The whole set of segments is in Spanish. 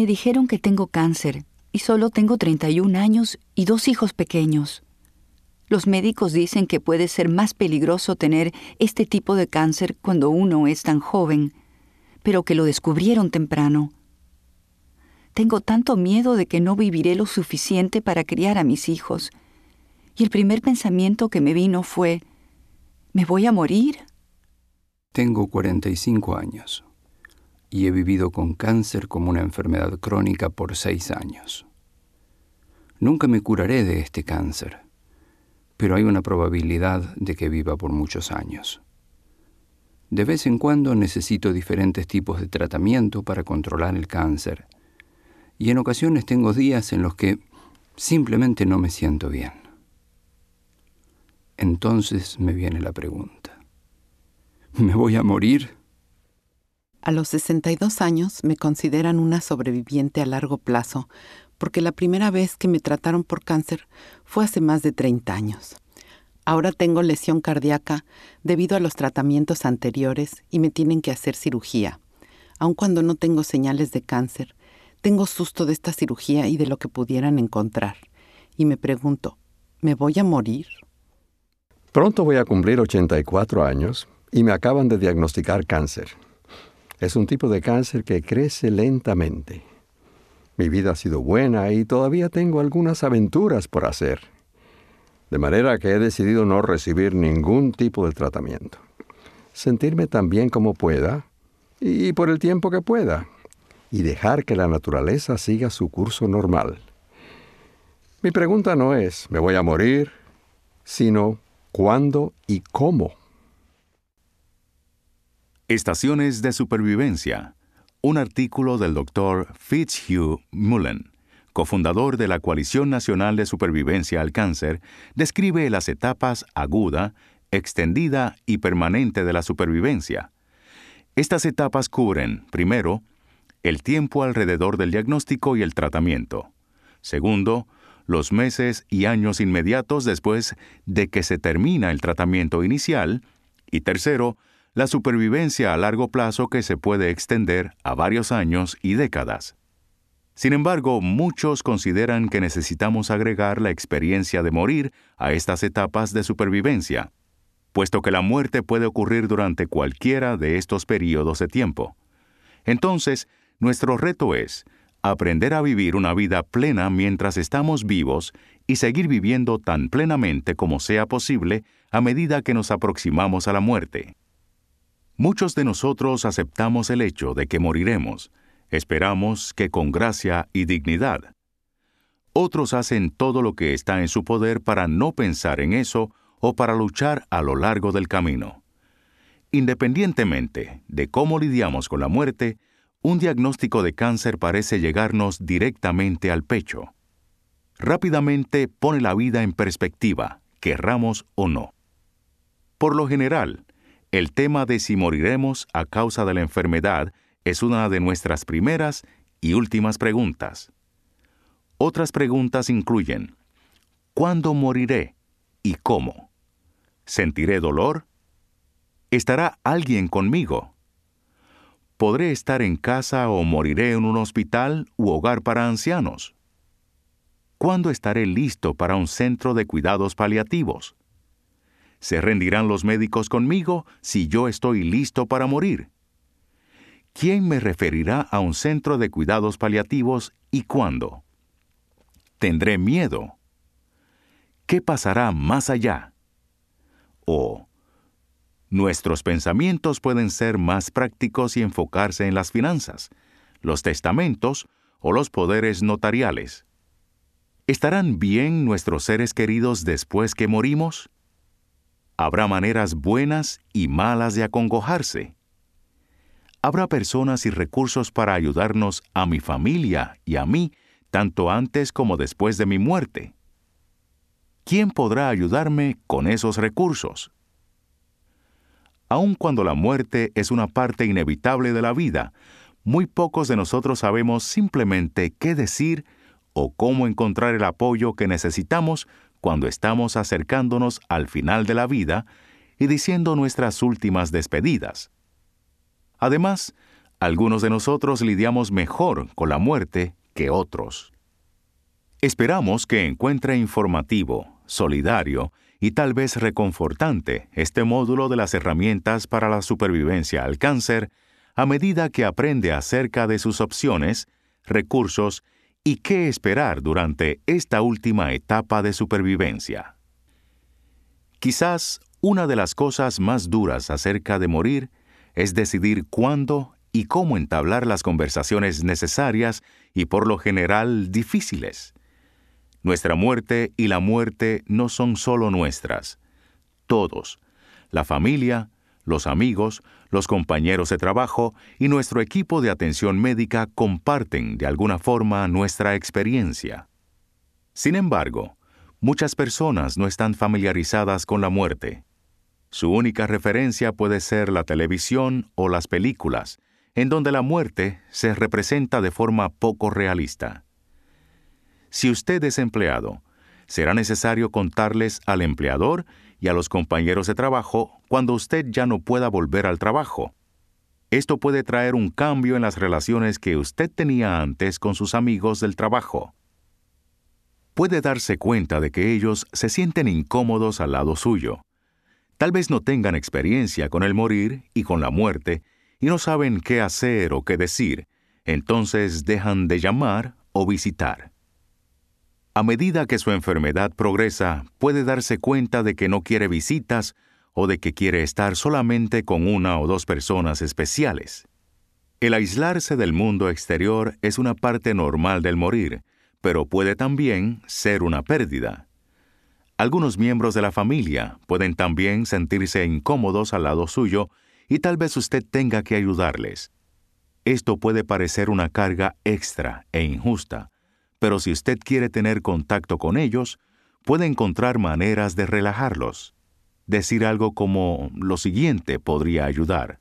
Me dijeron que tengo cáncer y solo tengo 31 años y dos hijos pequeños. Los médicos dicen que puede ser más peligroso tener este tipo de cáncer cuando uno es tan joven, pero que lo descubrieron temprano. Tengo tanto miedo de que no viviré lo suficiente para criar a mis hijos. Y el primer pensamiento que me vino fue, ¿me voy a morir? Tengo 45 años y he vivido con cáncer como una enfermedad crónica por seis años. Nunca me curaré de este cáncer, pero hay una probabilidad de que viva por muchos años. De vez en cuando necesito diferentes tipos de tratamiento para controlar el cáncer, y en ocasiones tengo días en los que simplemente no me siento bien. Entonces me viene la pregunta, ¿me voy a morir? A los 62 años me consideran una sobreviviente a largo plazo, porque la primera vez que me trataron por cáncer fue hace más de 30 años. Ahora tengo lesión cardíaca debido a los tratamientos anteriores y me tienen que hacer cirugía. Aun cuando no tengo señales de cáncer, tengo susto de esta cirugía y de lo que pudieran encontrar. Y me pregunto, ¿me voy a morir? Pronto voy a cumplir 84 años y me acaban de diagnosticar cáncer. Es un tipo de cáncer que crece lentamente. Mi vida ha sido buena y todavía tengo algunas aventuras por hacer. De manera que he decidido no recibir ningún tipo de tratamiento. Sentirme tan bien como pueda y por el tiempo que pueda. Y dejar que la naturaleza siga su curso normal. Mi pregunta no es, ¿me voy a morir? sino, ¿cuándo y cómo? Estaciones de supervivencia. Un artículo del Dr. Fitzhugh Mullen, cofundador de la Coalición Nacional de Supervivencia al Cáncer, describe las etapas aguda, extendida y permanente de la supervivencia. Estas etapas cubren, primero, el tiempo alrededor del diagnóstico y el tratamiento. Segundo, los meses y años inmediatos después de que se termina el tratamiento inicial. Y tercero, la supervivencia a largo plazo que se puede extender a varios años y décadas. Sin embargo, muchos consideran que necesitamos agregar la experiencia de morir a estas etapas de supervivencia, puesto que la muerte puede ocurrir durante cualquiera de estos periodos de tiempo. Entonces, nuestro reto es aprender a vivir una vida plena mientras estamos vivos y seguir viviendo tan plenamente como sea posible a medida que nos aproximamos a la muerte. Muchos de nosotros aceptamos el hecho de que moriremos, esperamos que con gracia y dignidad. Otros hacen todo lo que está en su poder para no pensar en eso o para luchar a lo largo del camino. Independientemente de cómo lidiamos con la muerte, un diagnóstico de cáncer parece llegarnos directamente al pecho. Rápidamente pone la vida en perspectiva, querramos o no. Por lo general, el tema de si moriremos a causa de la enfermedad es una de nuestras primeras y últimas preguntas. Otras preguntas incluyen, ¿cuándo moriré y cómo? ¿Sentiré dolor? ¿Estará alguien conmigo? ¿Podré estar en casa o moriré en un hospital u hogar para ancianos? ¿Cuándo estaré listo para un centro de cuidados paliativos? ¿Se rendirán los médicos conmigo si yo estoy listo para morir? ¿Quién me referirá a un centro de cuidados paliativos y cuándo? ¿Tendré miedo? ¿Qué pasará más allá? O, nuestros pensamientos pueden ser más prácticos y enfocarse en las finanzas, los testamentos o los poderes notariales. ¿Estarán bien nuestros seres queridos después que morimos? Habrá maneras buenas y malas de acongojarse. Habrá personas y recursos para ayudarnos a mi familia y a mí, tanto antes como después de mi muerte. ¿Quién podrá ayudarme con esos recursos? Aun cuando la muerte es una parte inevitable de la vida, muy pocos de nosotros sabemos simplemente qué decir o cómo encontrar el apoyo que necesitamos cuando estamos acercándonos al final de la vida y diciendo nuestras últimas despedidas. Además, Algunos de nosotros lidiamos mejor con la muerte que otros. Esperamos que encuentre informativo, solidario y tal vez reconfortante este módulo de las herramientas para la supervivencia al cáncer a medida que aprende acerca de sus opciones, recursos y qué esperar durante esta última etapa de supervivencia. Quizás una de las cosas más duras acerca de morir es decidir cuándo y cómo entablar las conversaciones necesarias y por lo general difíciles. Nuestra muerte y la muerte no son solo nuestras. Todos, la familia, los amigos, los compañeros de trabajo y nuestro equipo de atención médica comparten de alguna forma nuestra experiencia. Sin embargo, muchas personas no están familiarizadas con la muerte. Su única referencia puede ser la televisión o las películas, en donde la muerte se representa de forma poco realista. Si usted es empleado, será necesario contarles al empleador y a los compañeros de trabajo cuando usted ya no pueda volver al trabajo. Esto puede traer un cambio en las relaciones que usted tenía antes con sus amigos del trabajo. Puede darse cuenta de que ellos se sienten incómodos al lado suyo. Tal vez no tengan experiencia con el morir y con la muerte y no saben qué hacer o qué decir, entonces dejan de llamar o visitar. A medida que su enfermedad progresa, puede darse cuenta de que no quiere visitas o de que quiere estar solamente con una o dos personas especiales. El aislarse del mundo exterior es una parte normal del morir, pero puede también ser una pérdida. Algunos miembros de la familia pueden también sentirse incómodos al lado suyo y tal vez usted tenga que ayudarles. Esto puede parecer una carga extra e injusta, pero si usted quiere tener contacto con ellos, puede encontrar maneras de relajarlos. Decir algo como lo siguiente podría ayudar.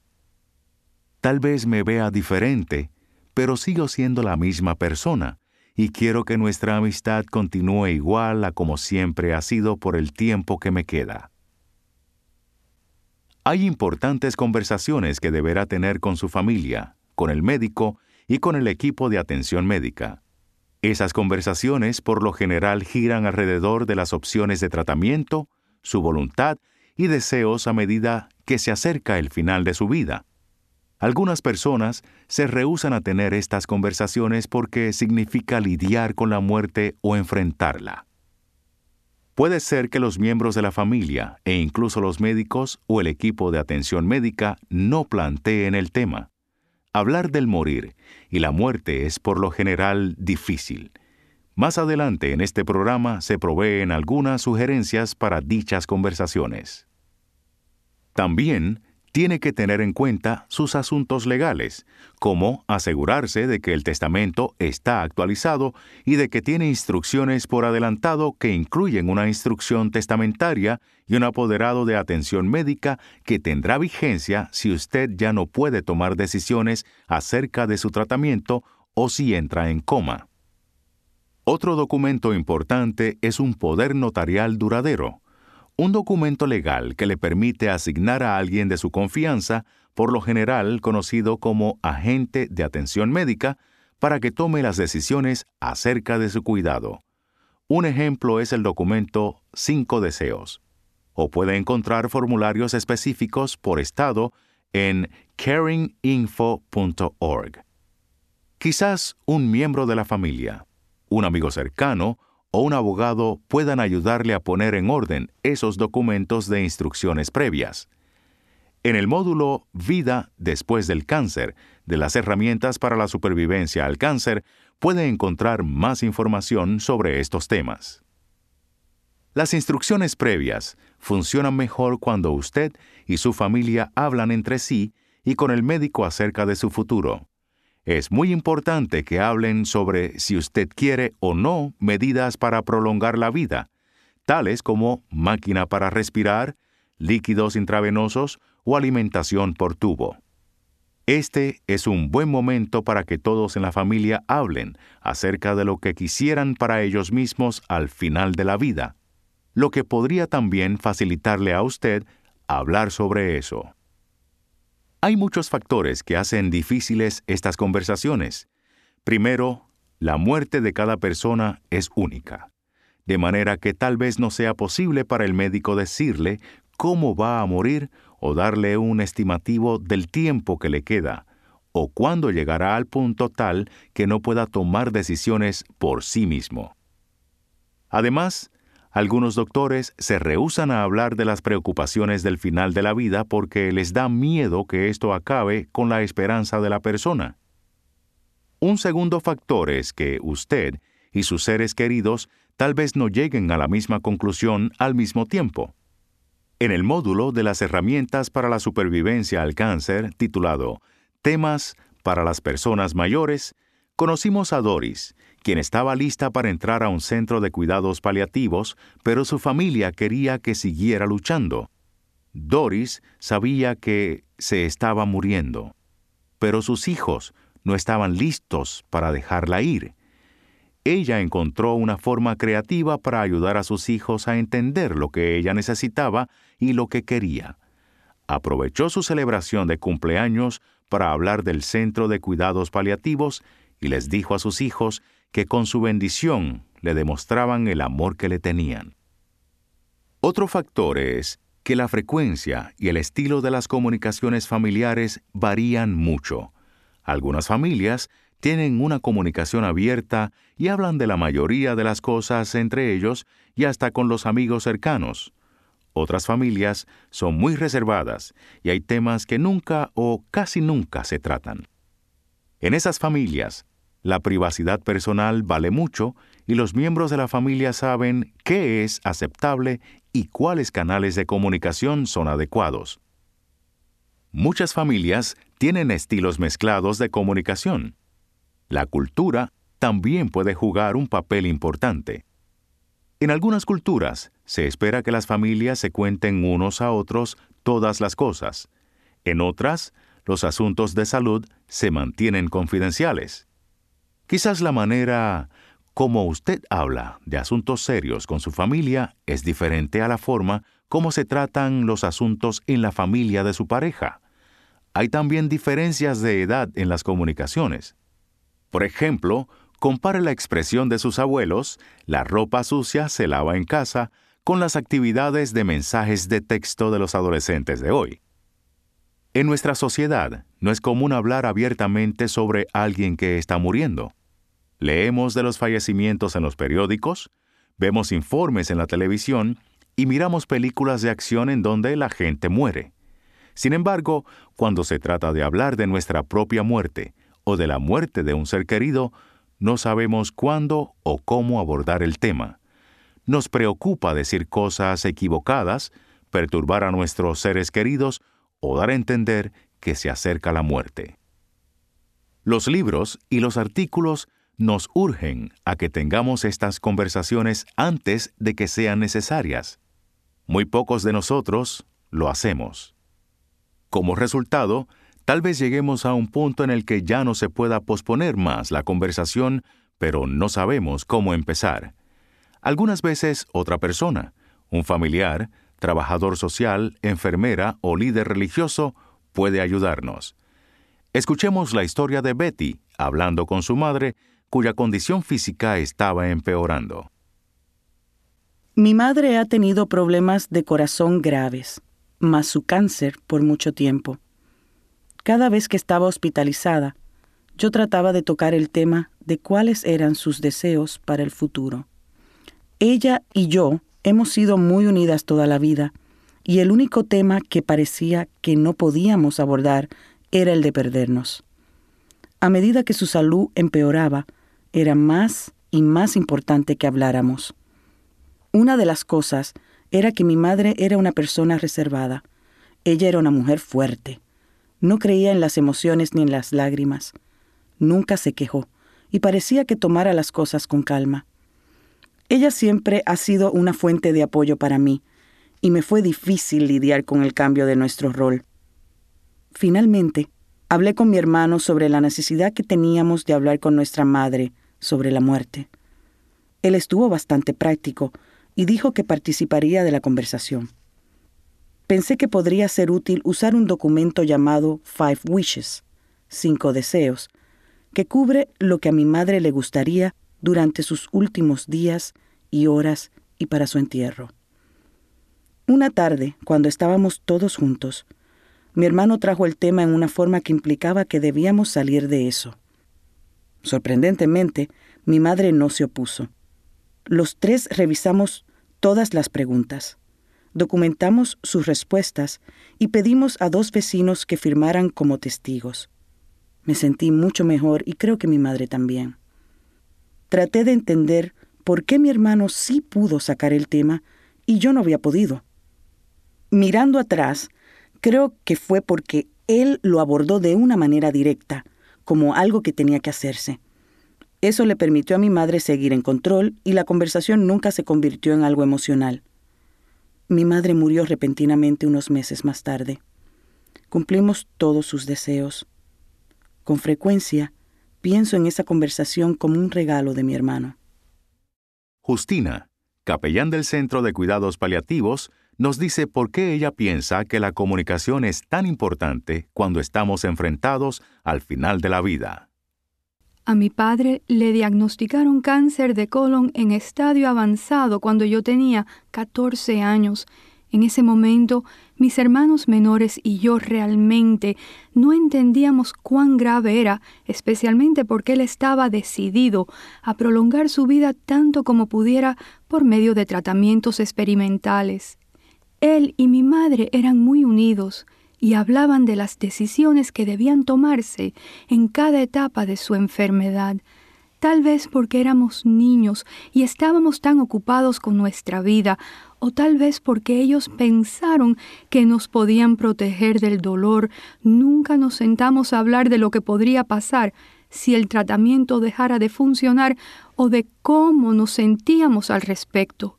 Tal vez me vea diferente, pero sigo siendo la misma persona, y quiero que nuestra amistad continúe igual a como siempre ha sido por el tiempo que me queda. Hay importantes conversaciones que deberá tener con su familia, con el médico y con el equipo de atención médica. Esas conversaciones por lo general giran alrededor de las opciones de tratamiento, su voluntad y deseos a medida que se acerca el final de su vida. Algunas personas se rehúsan a tener estas conversaciones porque significa lidiar con la muerte o enfrentarla. Puede ser que los miembros de la familia e incluso los médicos o el equipo de atención médica no planteen el tema. Hablar del morir y la muerte es por lo general difícil. Más adelante en este programa se proveen algunas sugerencias para dichas conversaciones. También tiene que tener en cuenta sus asuntos legales, como asegurarse de que el testamento está actualizado y de que tiene instrucciones por adelantado que incluyen una instrucción testamentaria y un apoderado de atención médica que tendrá vigencia si usted ya no puede tomar decisiones acerca de su tratamiento o si entra en coma. Otro documento importante es un poder notarial duradero, un documento legal que le permite asignar a alguien de su confianza, por lo general conocido como agente de atención médica, para que tome las decisiones acerca de su cuidado. Un ejemplo es el documento Cinco deseos. O puede encontrar formularios específicos por estado en caringinfo.org. Quizás un miembro de la familia, un amigo cercano o un abogado puedan ayudarle a poner en orden esos documentos de instrucciones previas. En el módulo Vida después del cáncer de las herramientas para la supervivencia al cáncer puede encontrar más información sobre estos temas. Las instrucciones previas funcionan mejor cuando usted y su familia hablan entre sí y con el médico acerca de su futuro. Es muy importante que hablen sobre si usted quiere o no medidas para prolongar la vida, tales como máquina para respirar, líquidos intravenosos o alimentación por tubo. Este es un buen momento para que todos en la familia hablen acerca de lo que quisieran para ellos mismos al final de la vida, lo que podría también facilitarle a usted hablar sobre eso. Hay muchos factores que hacen difíciles estas conversaciones. Primero, la muerte de cada persona es única, de manera que tal vez no sea posible para el médico decirle cómo va a morir o darle un estimativo del tiempo que le queda, o cuándo llegará al punto tal que no pueda tomar decisiones por sí mismo. Además, algunos doctores se rehúsan a hablar de las preocupaciones del final de la vida porque les da miedo que esto acabe con la esperanza de la persona. Un segundo factor es que usted y sus seres queridos tal vez no lleguen a la misma conclusión al mismo tiempo. En el módulo de las herramientas para la supervivencia al cáncer, titulado Temas para las personas mayores, conocimos a Doris, quien estaba lista para entrar a un centro de cuidados paliativos, pero su familia quería que siguiera luchando. Doris sabía que se estaba muriendo, pero sus hijos no estaban listos para dejarla ir. Ella encontró una forma creativa para ayudar a sus hijos a entender lo que ella necesitaba y lo que quería. Aprovechó su celebración de cumpleaños para hablar del Centro de Cuidados Paliativos y les dijo a sus hijos que con su bendición le demostraban el amor que le tenían. Otro factor es que la frecuencia y el estilo de las comunicaciones familiares varían mucho. Algunas familias tienen una comunicación abierta y hablan de la mayoría de las cosas entre ellos y hasta con los amigos cercanos. Otras familias son muy reservadas y hay temas que nunca o casi nunca se tratan. En esas familias, la privacidad personal vale mucho y los miembros de la familia saben qué es aceptable y cuáles canales de comunicación son adecuados. Muchas familias tienen estilos mezclados de comunicación. La cultura también puede jugar un papel importante. En algunas culturas se espera que las familias se cuenten unos a otros todas las cosas. En otras, los asuntos de salud se mantienen confidenciales. Quizás la manera como usted habla de asuntos serios con su familia es diferente a la forma como se tratan los asuntos en la familia de su pareja. Hay también diferencias de edad en las comunicaciones. Por ejemplo, compare la expresión de sus abuelos, la ropa sucia se lava en casa, con las actividades de mensajes de texto de los adolescentes de hoy. En nuestra sociedad no es común hablar abiertamente sobre alguien que está muriendo. Leemos de los fallecimientos en los periódicos, vemos informes en la televisión y miramos películas de acción en donde la gente muere. Sin embargo, cuando se trata de hablar de nuestra propia muerte o de la muerte de un ser querido, no sabemos cuándo o cómo abordar el tema. Nos preocupa decir cosas equivocadas, perturbar a nuestros seres queridos o dar a entender que se acerca la muerte. Los libros y los artículos nos urgen a que tengamos estas conversaciones antes de que sean necesarias. Muy pocos de nosotros lo hacemos. Como resultado, tal vez lleguemos a un punto en el que ya no se pueda posponer más la conversación, pero no sabemos cómo empezar. Algunas veces otra persona, un familiar, trabajador social, enfermera o líder religioso, puede ayudarnos. Escuchemos la historia de Betty hablando con su madre cuya condición física estaba empeorando. Mi madre ha tenido problemas de corazón graves, más su cáncer por mucho tiempo. Cada vez que estaba hospitalizada, yo trataba de tocar el tema de cuáles eran sus deseos para el futuro. Ella y yo hemos sido muy unidas toda la vida, y el único tema que parecía que no podíamos abordar era el de perdernos. A medida que su salud empeoraba, era más y más importante que habláramos. Una de las cosas era que mi madre era una persona reservada. Ella era una mujer fuerte. No creía en las emociones ni en las lágrimas. Nunca se quejó y parecía que tomara las cosas con calma. Ella siempre ha sido una fuente de apoyo para mí y me fue difícil lidiar con el cambio de nuestro rol. Finalmente, hablé con mi hermano sobre la necesidad que teníamos de hablar con nuestra madre sobre la muerte. Él estuvo bastante práctico y dijo que participaría de la conversación. pensé que podría ser útil usar un documento llamado Five Wishes, cinco deseos, que cubre lo que a mi madre le gustaría durante sus últimos días y horas y para su entierro. Una tarde, cuando estábamos todos juntos, mi hermano trajo el tema en una forma que implicaba que debíamos salir de eso. Sorprendentemente, mi madre no se opuso. Los tres revisamos todas las preguntas, documentamos sus respuestas y pedimos a dos vecinos que firmaran como testigos. Me sentí mucho mejor y creo que mi madre también. Traté de entender por qué mi hermano sí pudo sacar el tema y yo no había podido. Mirando atrás, creo que fue porque él lo abordó de una manera directa, como algo que tenía que hacerse. Eso le permitió a mi madre seguir en control y la conversación nunca se convirtió en algo emocional. Mi madre murió repentinamente unos meses más tarde. Cumplimos todos sus deseos. Con frecuencia, pienso en esa conversación como un regalo de mi hermano. Justina, capellán del Centro de Cuidados Paliativos, nos dice por qué ella piensa que la comunicación es tan importante cuando estamos enfrentados al final de la vida. A mi padre le diagnosticaron cáncer de colon en estadio avanzado cuando yo tenía 14 años. En ese momento, mis hermanos menores y yo realmente no entendíamos cuán grave era, especialmente porque él estaba decidido a prolongar su vida tanto como pudiera por medio de tratamientos experimentales. Él y mi madre eran muy unidos y hablaban de las decisiones que debían tomarse en cada etapa de su enfermedad, tal vez porque éramos niños y estábamos tan ocupados con nuestra vida, o tal vez porque ellos pensaron que nos podían proteger del dolor, nunca nos sentamos a hablar de lo que podría pasar si el tratamiento dejara de funcionar o de cómo nos sentíamos al respecto.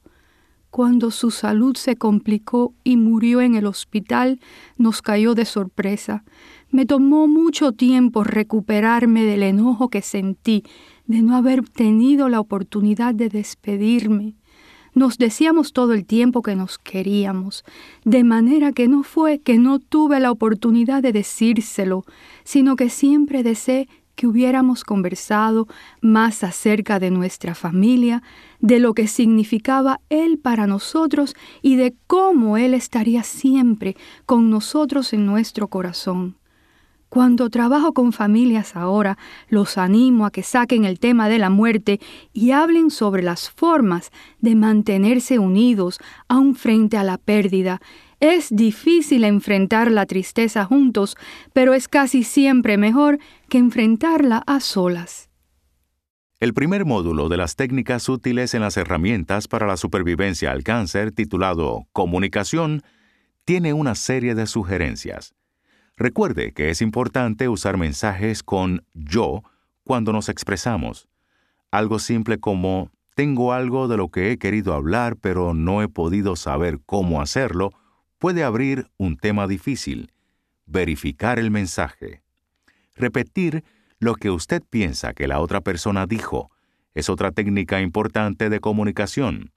Cuando su salud se complicó y murió en el hospital, nos cayó de sorpresa. Me tomó mucho tiempo recuperarme del enojo que sentí de no haber tenido la oportunidad de despedirme. Nos decíamos todo el tiempo que nos queríamos, de manera que no fue que no tuve la oportunidad de decírselo, sino que siempre deseé que hubiéramos conversado más acerca de nuestra familia, de lo que significaba Él para nosotros y de cómo Él estaría siempre con nosotros en nuestro corazón. Cuando trabajo con familias ahora, los animo a que saquen el tema de la muerte y hablen sobre las formas de mantenerse unidos aun frente a la pérdida es difícil enfrentar la tristeza juntos, pero es casi siempre mejor que enfrentarla a solas. El primer módulo de las técnicas útiles en las herramientas para la supervivencia al cáncer, titulado Comunicación, tiene una serie de sugerencias. Recuerde que es importante usar mensajes con yo cuando nos expresamos. Algo simple como tengo algo de lo que he querido hablar pero no he podido saber cómo hacerlo puede abrir un tema difícil, verificar el mensaje. Repetir lo que usted piensa que la otra persona dijo es otra técnica importante de comunicación.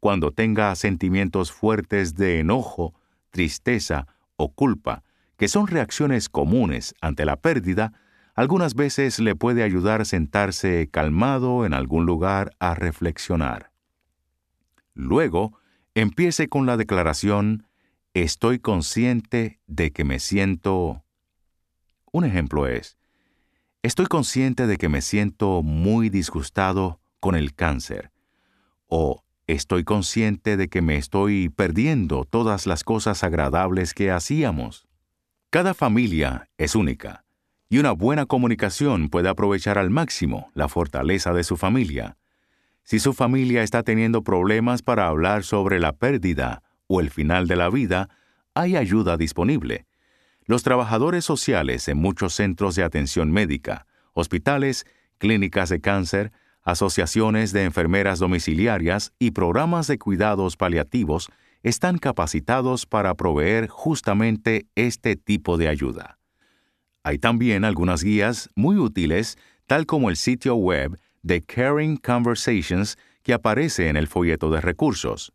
Cuando tenga sentimientos fuertes de enojo, tristeza o culpa, que son reacciones comunes ante la pérdida, algunas veces le puede ayudar sentarse calmado en algún lugar a reflexionar. Luego, empiece con la declaración estoy consciente de que me siento... Un ejemplo es, estoy consciente de que me siento muy disgustado con el cáncer. O estoy consciente de que me estoy perdiendo todas las cosas agradables que hacíamos. Cada familia es única, y una buena comunicación puede aprovechar al máximo la fortaleza de su familia. Si su familia está teniendo problemas para hablar sobre la pérdida o el final de la vida, hay ayuda disponible. Los trabajadores sociales en muchos centros de atención médica, hospitales, clínicas de cáncer, asociaciones de enfermeras domiciliarias y programas de cuidados paliativos están capacitados para proveer justamente este tipo de ayuda. Hay también algunas guías muy útiles, tal como el sitio web de Caring Conversations que aparece en el folleto de recursos.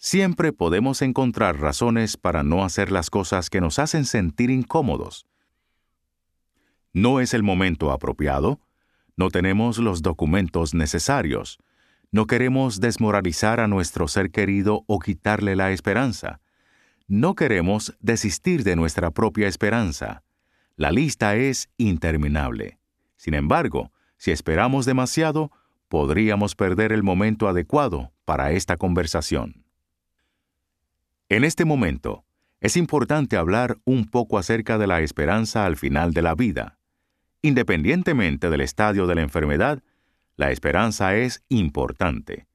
Siempre podemos encontrar razones para no hacer las cosas que nos hacen sentir incómodos. No es el momento apropiado, no tenemos los documentos necesarios, no queremos desmoralizar a nuestro ser querido o quitarle la esperanza. No queremos desistir de nuestra propia esperanza. La lista es interminable. Sin embargo, si esperamos demasiado, podríamos perder el momento adecuado para esta conversación. En este momento, es importante hablar un poco acerca de la esperanza al final de la vida. Independientemente del estadio de la enfermedad, la esperanza es importante.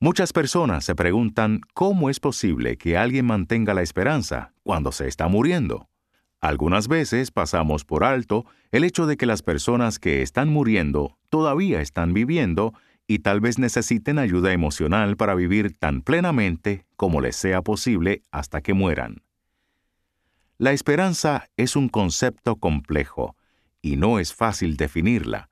Muchas personas se preguntan cómo es posible que alguien mantenga la esperanza cuando se está muriendo. Algunas veces pasamos por alto el hecho de que las personas que están muriendo todavía están viviendo y tal vez necesiten ayuda emocional para vivir tan plenamente como les sea posible hasta que mueran. La esperanza es un concepto complejo y no es fácil definirla.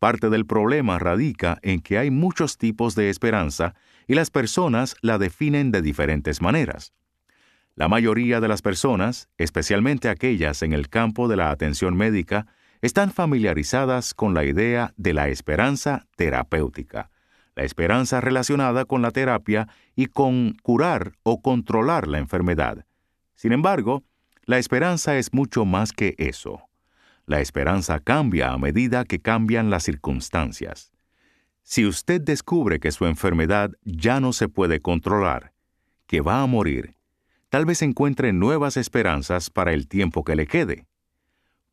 Parte del problema radica en que hay muchos tipos de esperanza y las personas la definen de diferentes maneras. La mayoría de las personas, especialmente aquellas en el campo de la atención médica, están familiarizadas con la idea de la esperanza terapéutica, la esperanza relacionada con la terapia y con curar o controlar la enfermedad. Sin embargo, la esperanza es mucho más que eso. La esperanza cambia a medida que cambian las circunstancias. Si usted descubre que su enfermedad ya no se puede controlar, que va a morir, tal vez encuentre nuevas esperanzas para el tiempo que le quede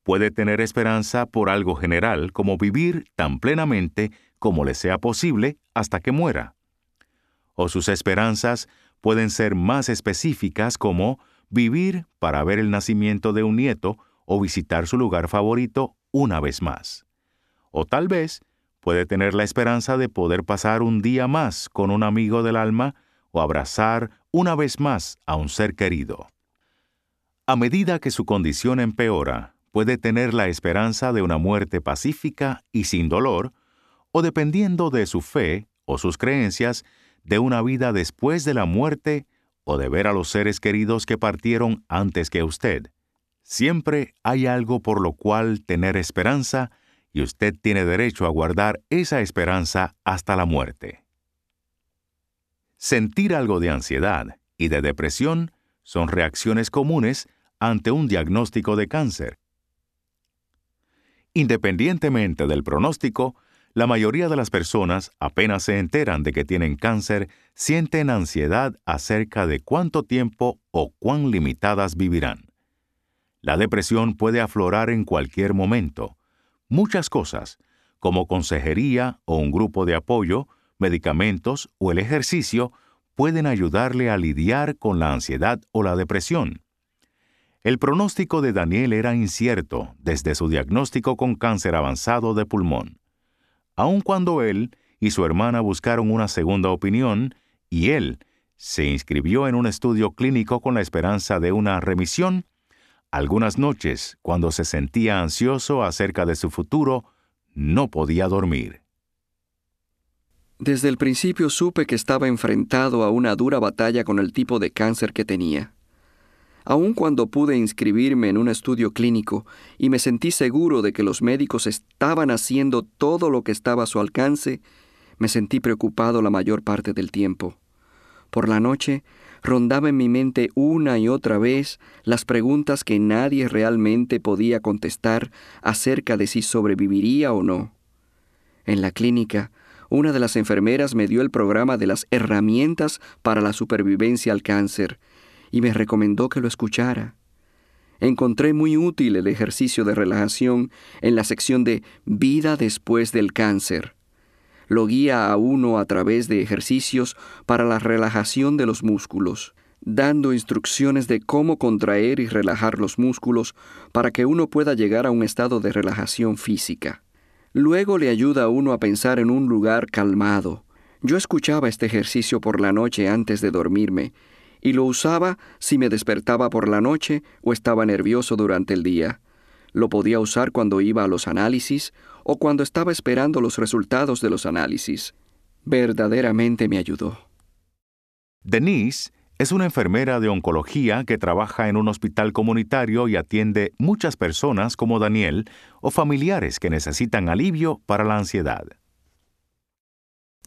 puede tener esperanza por algo general como vivir tan plenamente como le sea posible hasta que muera. O sus esperanzas pueden ser más específicas como vivir para ver el nacimiento de un nieto o visitar su lugar favorito una vez más. O tal vez puede tener la esperanza de poder pasar un día más con un amigo del alma o abrazar una vez más a un ser querido. A medida que su condición empeora, puede tener la esperanza de una muerte pacífica y sin dolor, o dependiendo de su fe o sus creencias, de una vida después de la muerte o de ver a los seres queridos que partieron antes que usted. Siempre hay algo por lo cual tener esperanza y usted tiene derecho a guardar esa esperanza hasta la muerte. Sentir algo de ansiedad y de depresión son reacciones comunes ante un diagnóstico de cáncer Independientemente del pronóstico, la mayoría de las personas apenas se enteran de que tienen cáncer, sienten ansiedad acerca de cuánto tiempo o cuán limitadas vivirán. La depresión puede aflorar en cualquier momento. Muchas cosas, como consejería o un grupo de apoyo, medicamentos o el ejercicio, pueden ayudarle a lidiar con la ansiedad o la depresión. El pronóstico de Daniel era incierto desde su diagnóstico con cáncer avanzado de pulmón. Aun cuando él y su hermana buscaron una segunda opinión, y él se inscribió en un estudio clínico con la esperanza de una remisión, algunas noches, cuando se sentía ansioso acerca de su futuro, no podía dormir. Desde el principio supe que estaba enfrentado a una dura batalla con el tipo de cáncer que tenía. Aun cuando pude inscribirme en un estudio clínico y me sentí seguro de que los médicos estaban haciendo todo lo que estaba a su alcance, me sentí preocupado la mayor parte del tiempo. Por la noche, rondaba en mi mente una y otra vez las preguntas que nadie realmente podía contestar acerca de si sobreviviría o no. En la clínica, una de las enfermeras me dio el programa de las herramientas para la supervivencia al cáncer, y me recomendó que lo escuchara. Encontré muy útil el ejercicio de relajación en la sección de Vida después del cáncer. Lo guía a uno a través de ejercicios para la relajación de los músculos, dando instrucciones de cómo contraer y relajar los músculos para que uno pueda llegar a un estado de relajación física. Luego le ayuda a uno a pensar en un lugar calmado. Yo escuchaba este ejercicio por la noche antes de dormirme y lo usaba si me despertaba por la noche o estaba nervioso durante el día. Lo podía usar cuando iba a los análisis o cuando estaba esperando los resultados de los análisis. Verdaderamente me ayudó. Denise es una enfermera de oncología que trabaja en un hospital comunitario y atiende muchas personas como Daniel o familiares que necesitan alivio para la ansiedad.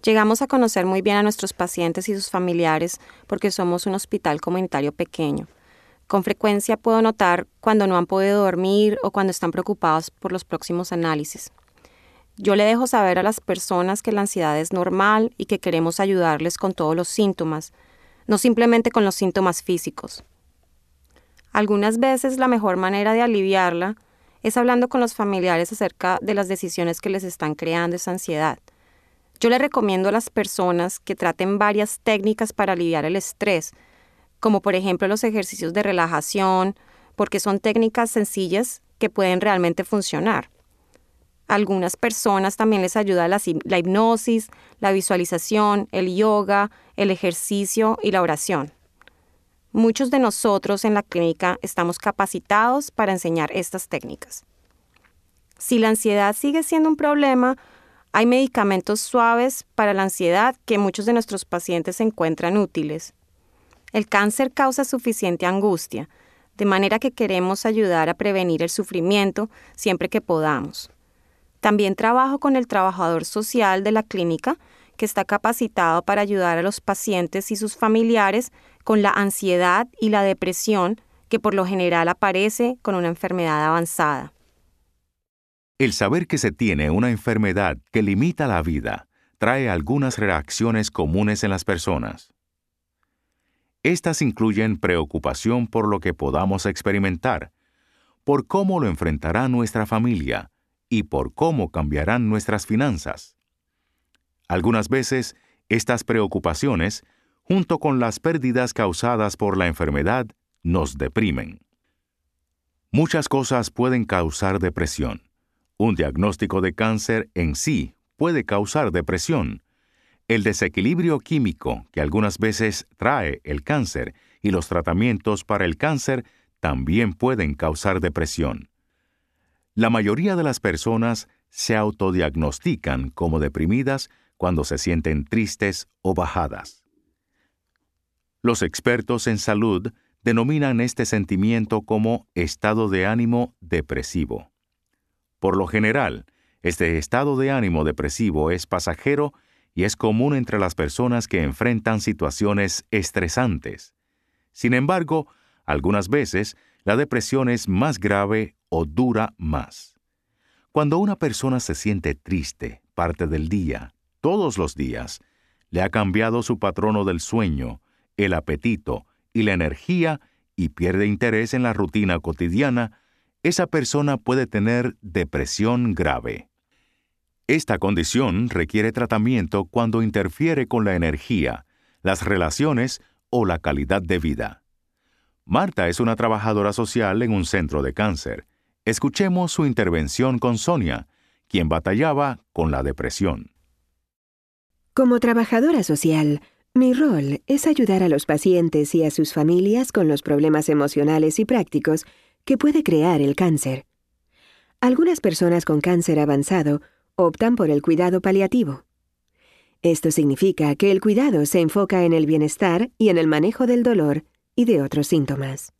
Llegamos a conocer muy bien a nuestros pacientes y sus familiares porque somos un hospital comunitario pequeño. Con frecuencia puedo notar cuando no han podido dormir o cuando están preocupados por los próximos análisis. Yo le dejo saber a las personas que la ansiedad es normal y que queremos ayudarles con todos los síntomas, no simplemente con los síntomas físicos. Algunas veces la mejor manera de aliviarla es hablando con los familiares acerca de las decisiones que les están creando esa ansiedad. Yo le recomiendo a las personas que traten varias técnicas para aliviar el estrés, como por ejemplo los ejercicios de relajación, porque son técnicas sencillas que pueden realmente funcionar. algunas personas también les ayuda la, la hipnosis, la visualización, el yoga, el ejercicio y la oración. Muchos de nosotros en la clínica estamos capacitados para enseñar estas técnicas. Si la ansiedad sigue siendo un problema, hay medicamentos suaves para la ansiedad que muchos de nuestros pacientes encuentran útiles. El cáncer causa suficiente angustia, de manera que queremos ayudar a prevenir el sufrimiento siempre que podamos. También trabajo con el trabajador social de la clínica, que está capacitado para ayudar a los pacientes y sus familiares con la ansiedad y la depresión que por lo general aparece con una enfermedad avanzada. El saber que se tiene una enfermedad que limita la vida trae algunas reacciones comunes en las personas. Estas incluyen preocupación por lo que podamos experimentar, por cómo lo enfrentará nuestra familia y por cómo cambiarán nuestras finanzas. Algunas veces, estas preocupaciones, junto con las pérdidas causadas por la enfermedad, nos deprimen. Muchas cosas pueden causar depresión. Un diagnóstico de cáncer en sí puede causar depresión. El desequilibrio químico que algunas veces trae el cáncer y los tratamientos para el cáncer también pueden causar depresión. La mayoría de las personas se autodiagnostican como deprimidas cuando se sienten tristes o bajadas. Los expertos en salud denominan este sentimiento como estado de ánimo depresivo. Por lo general, este estado de ánimo depresivo es pasajero y es común entre las personas que enfrentan situaciones estresantes. Sin embargo, algunas veces la depresión es más grave o dura más. Cuando una persona se siente triste parte del día, todos los días, le ha cambiado su patrono del sueño, el apetito y la energía y pierde interés en la rutina cotidiana, esa persona puede tener depresión grave. Esta condición requiere tratamiento cuando interfiere con la energía, las relaciones o la calidad de vida. Marta es una trabajadora social en un centro de cáncer. Escuchemos su intervención con Sonia, quien batallaba con la depresión. Como trabajadora social, mi rol es ayudar a los pacientes y a sus familias con los problemas emocionales y prácticos que puede crear el cáncer. Algunas personas con cáncer avanzado optan por el cuidado paliativo. Esto significa que el cuidado se enfoca en el bienestar y en el manejo del dolor y de otros síntomas.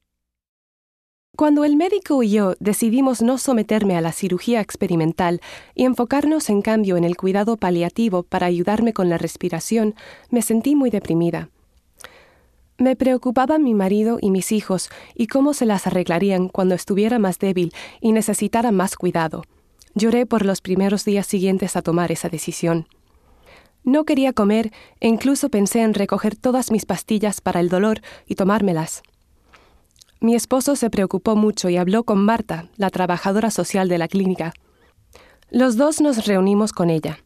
Cuando el médico y yo decidimos no someterme a la cirugía experimental y enfocarnos en cambio en el cuidado paliativo para ayudarme con la respiración, me sentí muy deprimida. Me preocupaban mi marido y mis hijos y cómo se las arreglarían cuando estuviera más débil y necesitara más cuidado. Lloré por los primeros días siguientes a tomar esa decisión. No quería comer e incluso pensé en recoger todas mis pastillas para el dolor y tomármelas. Mi esposo se preocupó mucho y habló con Marta, la trabajadora social de la clínica. Los dos nos reunimos con ella.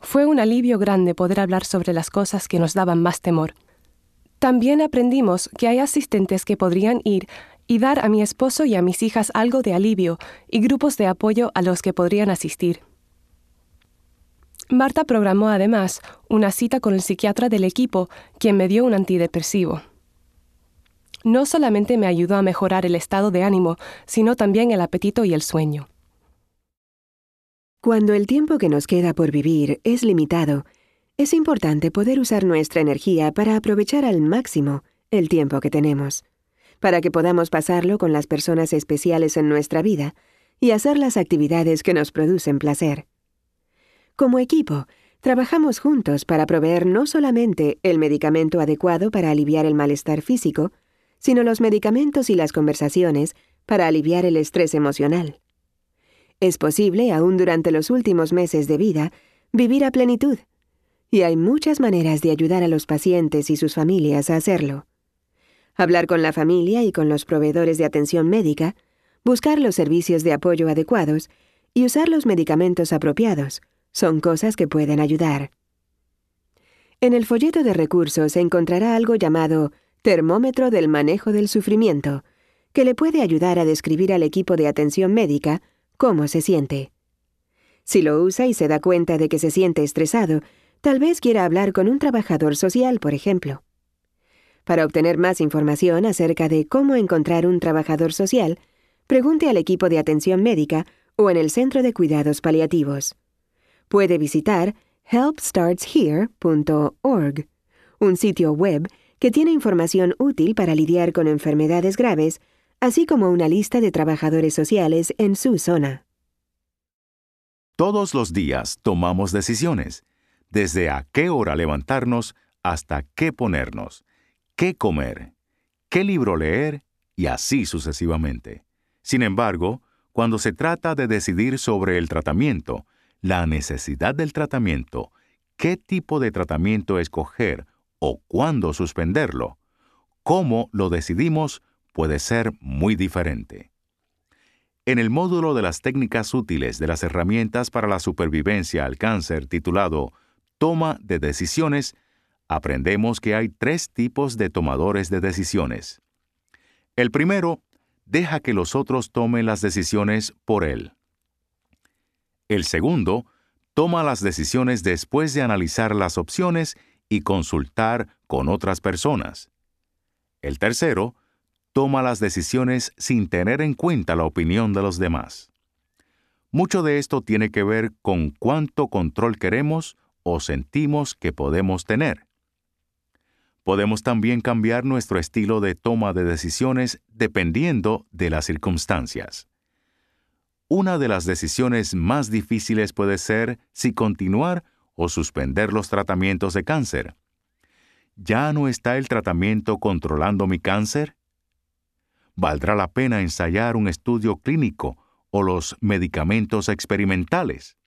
Fue un alivio grande poder hablar sobre las cosas que nos daban más temor. También aprendimos que hay asistentes que podrían ir y dar a mi esposo y a mis hijas algo de alivio y grupos de apoyo a los que podrían asistir. Marta programó además una cita con el psiquiatra del equipo, quien me dio un antidepresivo. No solamente me ayudó a mejorar el estado de ánimo, sino también el apetito y el sueño. Cuando el tiempo que nos queda por vivir es limitado, Es importante poder usar nuestra energía para aprovechar al máximo el tiempo que tenemos, para que podamos pasarlo con las personas especiales en nuestra vida y hacer las actividades que nos producen placer. Como equipo, trabajamos juntos para proveer no solamente el medicamento adecuado para aliviar el malestar físico, sino los medicamentos y las conversaciones para aliviar el estrés emocional. Es posible, aún durante los últimos meses de vida, vivir a plenitud, y hay muchas maneras de ayudar a los pacientes y sus familias a hacerlo. Hablar con la familia y con los proveedores de atención médica, buscar los servicios de apoyo adecuados y usar los medicamentos apropiados son cosas que pueden ayudar. En el folleto de recursos se encontrará algo llamado termómetro del manejo del sufrimiento, que le puede ayudar a describir al equipo de atención médica cómo se siente. Si lo usa y se da cuenta de que se siente estresado, tal vez quiera hablar con un trabajador social, por ejemplo. Para obtener más información acerca de cómo encontrar un trabajador social, pregunte al equipo de atención médica o en el Centro de Cuidados Paliativos. Puede visitar helpstartshere.org, un sitio web que tiene información útil para lidiar con enfermedades graves, así como una lista de trabajadores sociales en su zona. Todos los días tomamos decisiones, desde a qué hora levantarnos hasta qué ponernos, qué comer, qué libro leer y así sucesivamente. Sin embargo, cuando se trata de decidir sobre el tratamiento, la necesidad del tratamiento, qué tipo de tratamiento escoger o cuándo suspenderlo, cómo lo decidimos puede ser muy diferente. En el módulo de las técnicas útiles de las herramientas para la supervivencia al cáncer titulado Toma de decisiones, aprendemos que hay tres tipos de tomadores de decisiones. El primero deja que los otros tomen las decisiones por él. El segundo toma las decisiones después de analizar las opciones y consultar con otras personas. El tercero toma las decisiones sin tener en cuenta la opinión de los demás. Mucho de esto tiene que ver con cuánto control queremos o sentimos que podemos tener. Podemos también cambiar nuestro estilo de toma de decisiones dependiendo de las circunstancias. Una de las decisiones más difíciles puede ser si continuar o suspender los tratamientos de cáncer. ¿Ya no está el tratamiento controlando mi cáncer? ¿Valdrá la pena ensayar un estudio clínico o los medicamentos experimentales?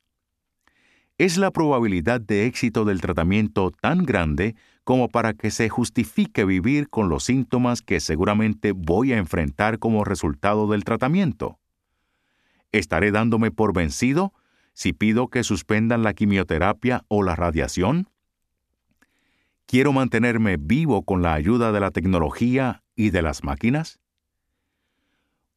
¿Es la probabilidad de éxito del tratamiento tan grande como para que se justifique vivir con los síntomas que seguramente voy a enfrentar como resultado del tratamiento? ¿Estaré dándome por vencido si pido que suspendan la quimioterapia o la radiación? ¿Quiero mantenerme vivo con la ayuda de la tecnología y de las máquinas?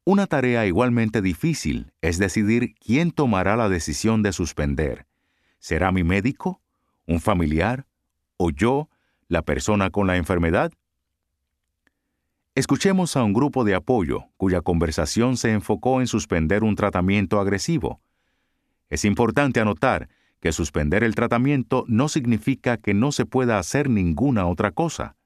Una tarea igualmente difícil es decidir quién tomará la decisión de suspender. ¿Será mi médico, un familiar o yo, la persona con la enfermedad? Escuchemos a un grupo de apoyo cuya conversación se enfocó en suspender un tratamiento agresivo. Es importante anotar que suspender el tratamiento no significa que no se pueda hacer ninguna otra cosa.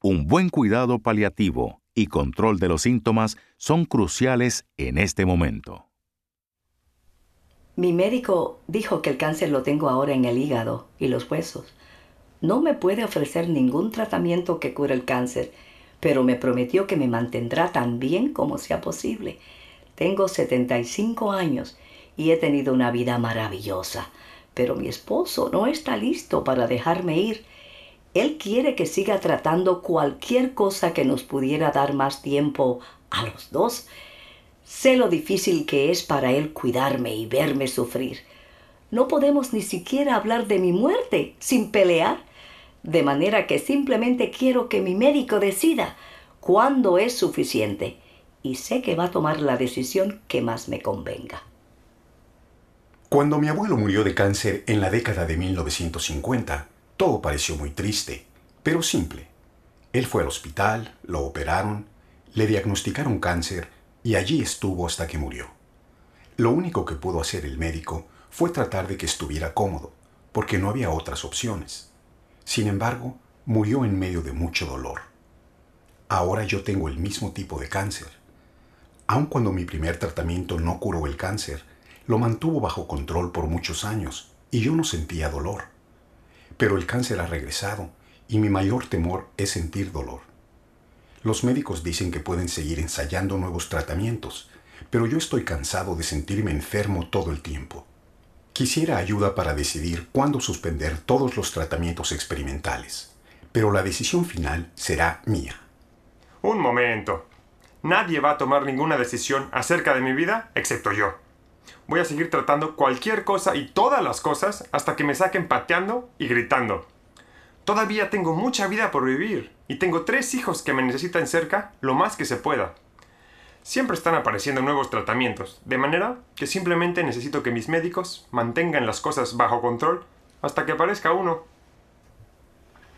Un buen cuidado paliativo y control de los síntomas son cruciales en este momento. Mi médico dijo que el cáncer lo tengo ahora en el hígado y los huesos. No me puede ofrecer ningún tratamiento que cure el cáncer pero me prometió que me mantendrá tan bien como sea posible. Tengo 75 años y he tenido una vida maravillosa, pero mi esposo no está listo para dejarme ir. Él quiere que siga tratando cualquier cosa que nos pudiera dar más tiempo a los dos. Sé lo difícil que es para él cuidarme y verme sufrir. No podemos ni siquiera hablar de mi muerte sin pelear de manera que simplemente quiero que mi médico decida cuándo es suficiente y sé que va a tomar la decisión que más me convenga. Cuando mi abuelo murió de cáncer en la década de 1950, todo pareció muy triste, pero simple. Él fue al hospital, lo operaron, le diagnosticaron cáncer y allí estuvo hasta que murió. Lo único que pudo hacer el médico fue tratar de que estuviera cómodo, porque no había otras opciones. Sin embargo, murió en medio de mucho dolor. Ahora yo tengo el mismo tipo de cáncer. Aun cuando mi primer tratamiento no curó el cáncer, lo mantuvo bajo control por muchos años y yo no sentía dolor. Pero el cáncer ha regresado y mi mayor temor es sentir dolor. Los médicos dicen que pueden seguir ensayando nuevos tratamientos, pero yo estoy cansado de sentirme enfermo todo el tiempo. Quisiera ayuda para decidir cuándo suspender todos los tratamientos experimentales, pero la decisión final será mía. Un momento. Nadie va a tomar ninguna decisión acerca de mi vida excepto yo. Voy a seguir tratando cualquier cosa y todas las cosas hasta que me saquen pateando y gritando. Todavía tengo mucha vida por vivir y tengo tres hijos que me necesitan cerca lo más que se pueda. Siempre están apareciendo nuevos tratamientos, de manera que simplemente necesito que mis médicos mantengan las cosas bajo control hasta que aparezca uno.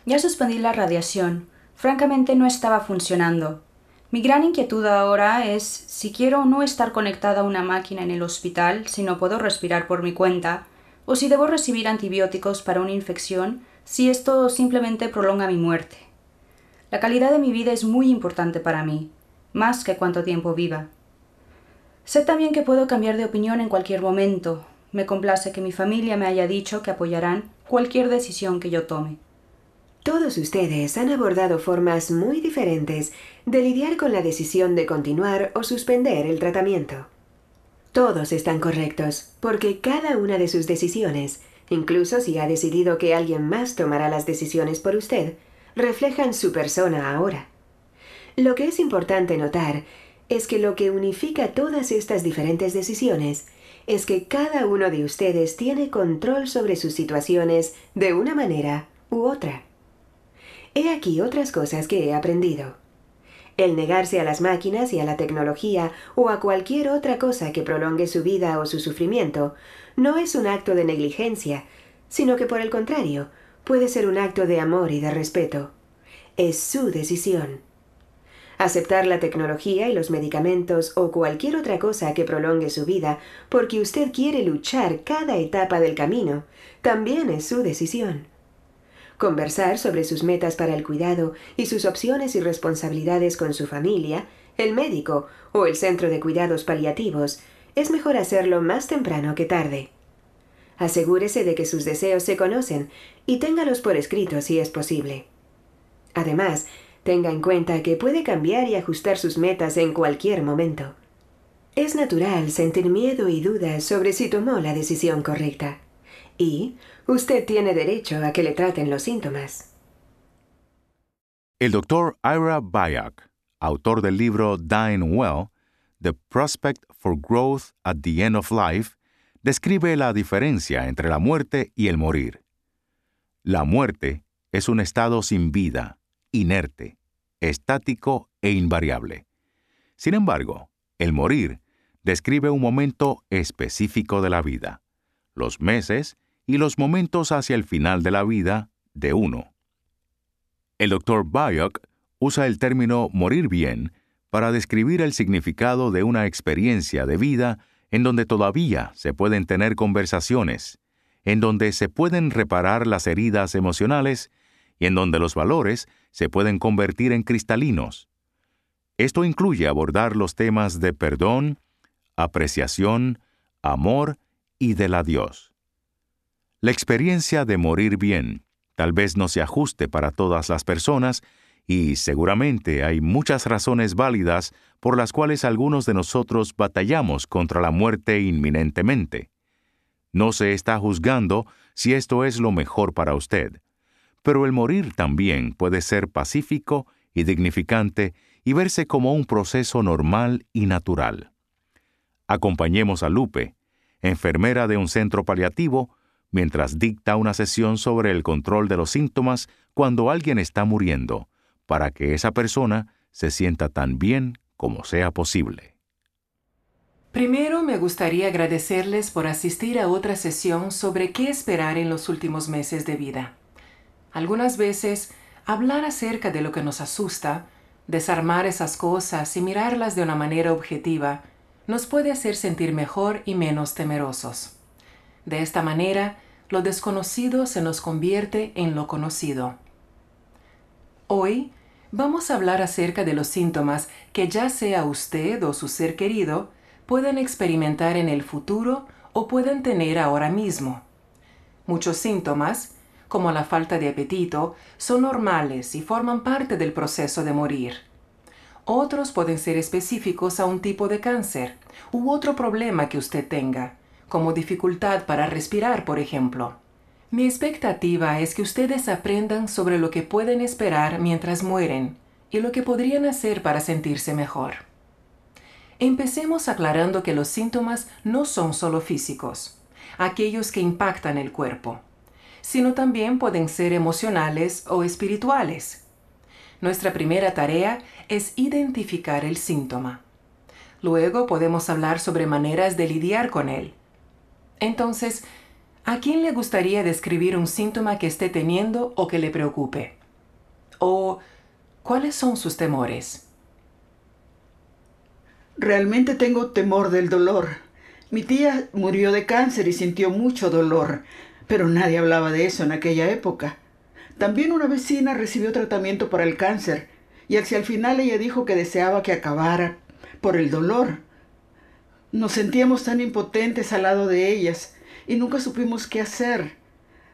Ya suspendí la radiación. Francamente no estaba funcionando. Mi gran inquietud ahora es si quiero no estar conectada a una máquina en el hospital si no puedo respirar por mi cuenta, o si debo recibir antibióticos para una infección si esto simplemente prolonga mi muerte. La calidad de mi vida es muy importante para mí, más que cuánto tiempo viva. Sé también que puedo cambiar de opinión en cualquier momento. Me complace que mi familia me haya dicho que apoyarán cualquier decisión que yo tome. Todos ustedes han abordado formas muy diferentes de lidiar con la decisión de continuar o suspender el tratamiento. Todos están correctos, porque cada una de sus decisiones, incluso si ha decidido que alguien más tomará las decisiones por usted, reflejan su persona ahora. Lo que es importante notar es que lo que unifica todas estas diferentes decisiones es que cada uno de ustedes tiene control sobre sus situaciones de una manera u otra. He aquí otras cosas que he aprendido. El negarse a las máquinas y a la tecnología o a cualquier otra cosa que prolongue su vida o su sufrimiento no es un acto de negligencia, sino que por el contrario, puede ser un acto de amor y de respeto. Es su decisión. Aceptar la tecnología y los medicamentos o cualquier otra cosa que prolongue su vida porque usted quiere luchar cada etapa del camino también es su decisión. Conversar sobre sus metas para el cuidado y sus opciones y responsabilidades con su familia, el médico o el centro de cuidados paliativos es mejor hacerlo más temprano que tarde. Asegúrese de que sus deseos se conocen y téngalos por escrito si es posible. Además, tenga en cuenta que puede cambiar y ajustar sus metas en cualquier momento. Es natural sentir miedo y dudas sobre si tomó la decisión correcta. Y usted tiene derecho a que le traten los síntomas. El doctor Ira Byack, autor del libro Dying Well, The Prospect for Growth at the End of Life, describe la diferencia entre la muerte y el morir. La muerte es un estado sin vida, inerte, estático e invariable. Sin embargo, el morir describe un momento específico de la vida, los meses y los momentos hacia el final de la vida de uno. El Dr. Bayok usa el término morir bien para describir el significado de una experiencia de vida en donde todavía se pueden tener conversaciones, en donde se pueden reparar las heridas emocionales y en donde los valores se pueden convertir en cristalinos. Esto incluye abordar los temas de perdón, apreciación, amor y del adiós. La experiencia de morir bien tal vez no se ajuste para todas las personas y seguramente hay muchas razones válidas por las cuales algunos de nosotros batallamos contra la muerte inminentemente. No se está juzgando si esto es lo mejor para usted pero el morir también puede ser pacífico y dignificante y verse como un proceso normal y natural. Acompañemos a Lupe, enfermera de un centro paliativo, mientras dicta una sesión sobre el control de los síntomas cuando alguien está muriendo, para que esa persona se sienta tan bien como sea posible. Primero me gustaría agradecerles por asistir a otra sesión sobre qué esperar en los últimos meses de vida. Algunas veces, hablar acerca de lo que nos asusta, desarmar esas cosas y mirarlas de una manera objetiva, nos puede hacer sentir mejor y menos temerosos. De esta manera, lo desconocido se nos convierte en lo conocido. Hoy vamos a hablar acerca de los síntomas que ya sea usted o su ser querido pueden experimentar en el futuro o pueden tener ahora mismo. Muchos síntomas, como la falta de apetito, son normales y forman parte del proceso de morir. Otros pueden ser específicos a un tipo de cáncer u otro problema que usted tenga, como dificultad para respirar, por ejemplo. Mi expectativa es que ustedes aprendan sobre lo que pueden esperar mientras mueren y lo que podrían hacer para sentirse mejor. Empecemos aclarando que los síntomas no son solo físicos, aquellos que impactan el cuerpo, sino también pueden ser emocionales o espirituales. Nuestra primera tarea es identificar el síntoma. Luego podemos hablar sobre maneras de lidiar con él. Entonces, ¿A quién le gustaría describir un síntoma que esté teniendo o que le preocupe? ¿O cuáles son sus temores? Realmente tengo temor del dolor. Mi tía murió de cáncer y sintió mucho dolor, pero nadie hablaba de eso en aquella época. También una vecina recibió tratamiento para el cáncer y hacia el final ella dijo que deseaba que acabara por el dolor. Nos sentíamos tan impotentes al lado de ellas y nunca supimos qué hacer.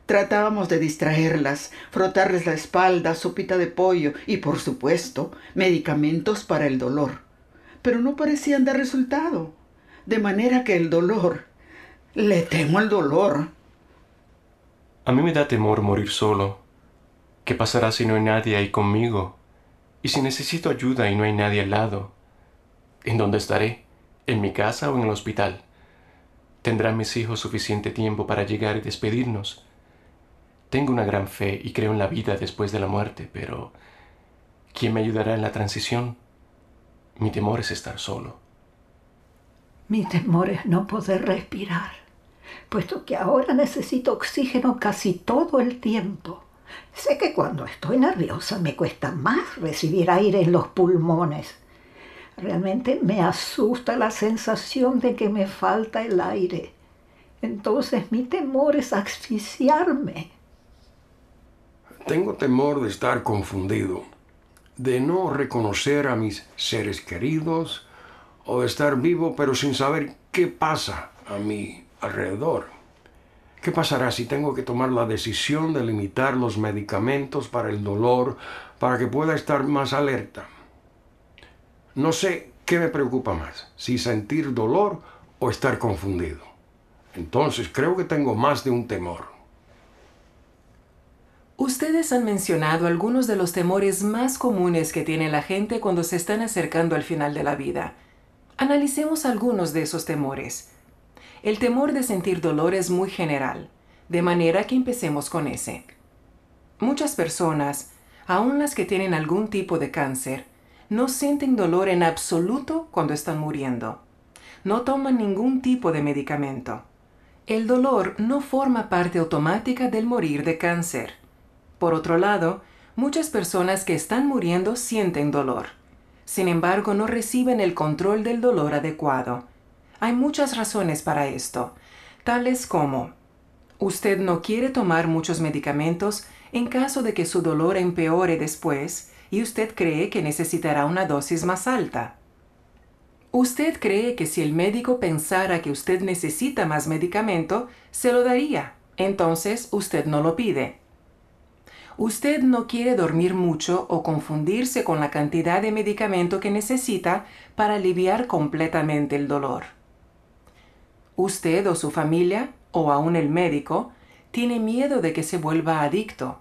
Tratábamos de distraerlas, frotarles la espalda, sopita de pollo y, por supuesto, medicamentos para el dolor. Pero no parecían dar resultado. De manera que el dolor... Le temo el dolor. A mí me da temor morir solo. ¿Qué pasará si no hay nadie ahí conmigo? ¿Y si necesito ayuda y no hay nadie al lado? ¿En dónde estaré? ¿En mi casa o en el hospital? ¿Tendrán mis hijos suficiente tiempo para llegar y despedirnos? Tengo una gran fe y creo en la vida después de la muerte, pero ¿quién me ayudará en la transición? Mi temor es estar solo. Mi temor es no poder respirar, puesto que ahora necesito oxígeno casi todo el tiempo. Sé que cuando estoy nerviosa me cuesta más recibir aire en los pulmones Realmente me asusta la sensación de que me falta el aire. Entonces mi temor es asfixiarme. Tengo temor de estar confundido, de no reconocer a mis seres queridos o de estar vivo pero sin saber qué pasa a mi alrededor. ¿Qué pasará si tengo que tomar la decisión de limitar los medicamentos para el dolor para que pueda estar más alerta? No sé qué me preocupa más, si sentir dolor o estar confundido. Entonces creo que tengo más de un temor. Ustedes han mencionado algunos de los temores más comunes que tiene la gente cuando se están acercando al final de la vida. Analicemos algunos de esos temores. El temor de sentir dolor es muy general, de manera que empecemos con ese. Muchas personas, aun las que tienen algún tipo de cáncer, no sienten dolor en absoluto cuando están muriendo. No toman ningún tipo de medicamento. El dolor no forma parte automática del morir de cáncer. Por otro lado, muchas personas que están muriendo sienten dolor. Sin embargo, no reciben el control del dolor adecuado. Hay muchas razones para esto, tales como usted no quiere tomar muchos medicamentos en caso de que su dolor empeore después y usted cree que necesitará una dosis más alta. Usted cree que si el médico pensara que usted necesita más medicamento, se lo daría. Entonces usted no lo pide. Usted no quiere dormir mucho o confundirse con la cantidad de medicamento que necesita para aliviar completamente el dolor. Usted o su familia, o aún el médico, tiene miedo de que se vuelva adicto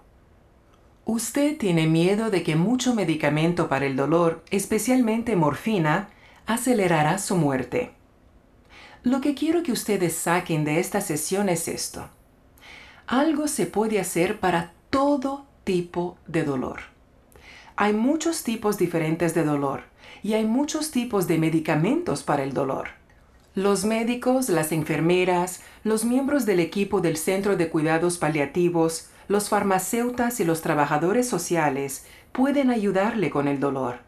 Usted tiene miedo de que mucho medicamento para el dolor, especialmente morfina, acelerará su muerte. Lo que quiero que ustedes saquen de esta sesión es esto. Algo se puede hacer para todo tipo de dolor. Hay muchos tipos diferentes de dolor y hay muchos tipos de medicamentos para el dolor. Los médicos, las enfermeras, los miembros del equipo del Centro de Cuidados Paliativos, los farmacéutas y los trabajadores sociales pueden ayudarle con el dolor.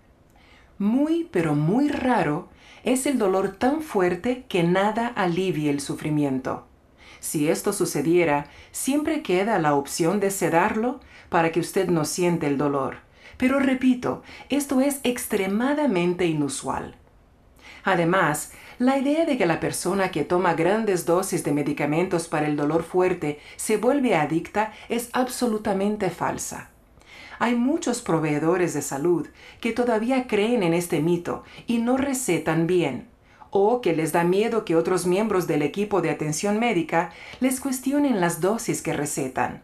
Muy, pero muy raro es el dolor tan fuerte que nada alivie el sufrimiento. Si esto sucediera, siempre queda la opción de sedarlo para que usted no siente el dolor. Pero repito, esto es extremadamente inusual. Además, la idea de que la persona que toma grandes dosis de medicamentos para el dolor fuerte se vuelve adicta es absolutamente falsa. Hay muchos proveedores de salud que todavía creen en este mito y no recetan bien, o que les da miedo que otros miembros del equipo de atención médica les cuestionen las dosis que recetan.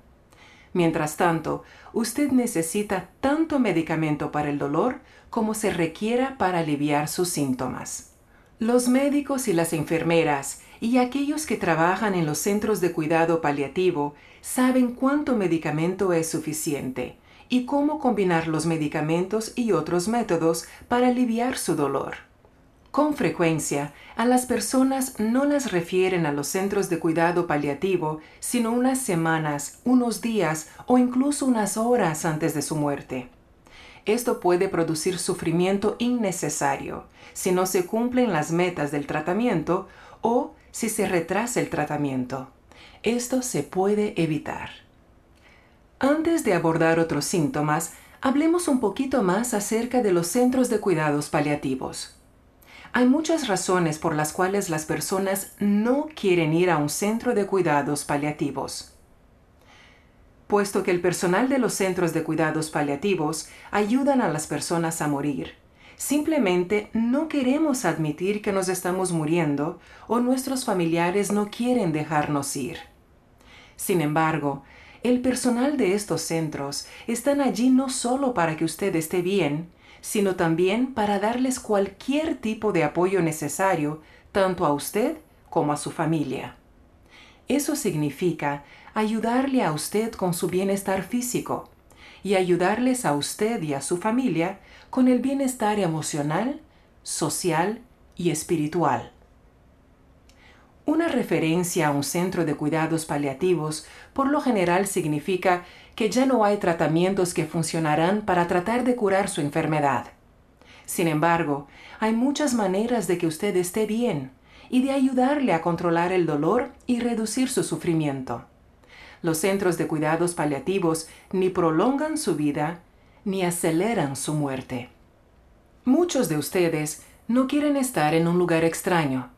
Mientras tanto, usted necesita tanto medicamento para el dolor como se requiera para aliviar sus síntomas. Los médicos y las enfermeras y aquellos que trabajan en los centros de cuidado paliativo saben cuánto medicamento es suficiente y cómo combinar los medicamentos y otros métodos para aliviar su dolor. Con frecuencia, a las personas no las refieren a los centros de cuidado paliativo sino unas semanas, unos días o incluso unas horas antes de su muerte. Esto puede producir sufrimiento innecesario si no se cumplen las metas del tratamiento o si se retrasa el tratamiento. Esto se puede evitar. Antes de abordar otros síntomas, hablemos un poquito más acerca de los centros de cuidados paliativos. Hay muchas razones por las cuales las personas no quieren ir a un centro de cuidados paliativos puesto que el personal de los centros de cuidados paliativos ayudan a las personas a morir. Simplemente no queremos admitir que nos estamos muriendo o nuestros familiares no quieren dejarnos ir. Sin embargo, el personal de estos centros están allí no solo para que usted esté bien, sino también para darles cualquier tipo de apoyo necesario tanto a usted como a su familia. Eso significa ayudarle a usted con su bienestar físico y ayudarles a usted y a su familia con el bienestar emocional, social y espiritual. Una referencia a un centro de cuidados paliativos por lo general significa que ya no hay tratamientos que funcionarán para tratar de curar su enfermedad. Sin embargo, hay muchas maneras de que usted esté bien y de ayudarle a controlar el dolor y reducir su sufrimiento los centros de cuidados paliativos ni prolongan su vida ni aceleran su muerte. Muchos de ustedes no quieren estar en un lugar extraño.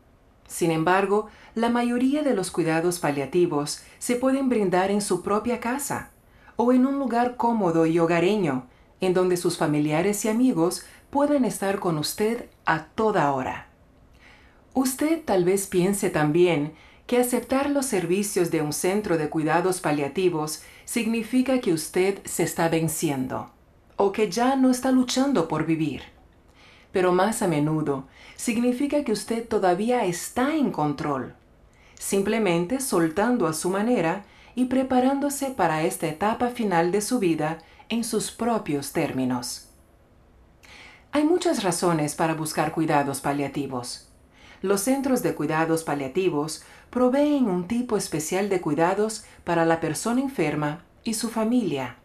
Sin embargo, la mayoría de los cuidados paliativos se pueden brindar en su propia casa o en un lugar cómodo y hogareño, en donde sus familiares y amigos pueden estar con usted a toda hora. Usted tal vez piense también que aceptar los servicios de un centro de cuidados paliativos significa que usted se está venciendo o que ya no está luchando por vivir. Pero más a menudo significa que usted todavía está en control, simplemente soltando a su manera y preparándose para esta etapa final de su vida en sus propios términos. Hay muchas razones para buscar cuidados paliativos. Los centros de cuidados paliativos proveen un tipo especial de cuidados para la persona enferma y su familia.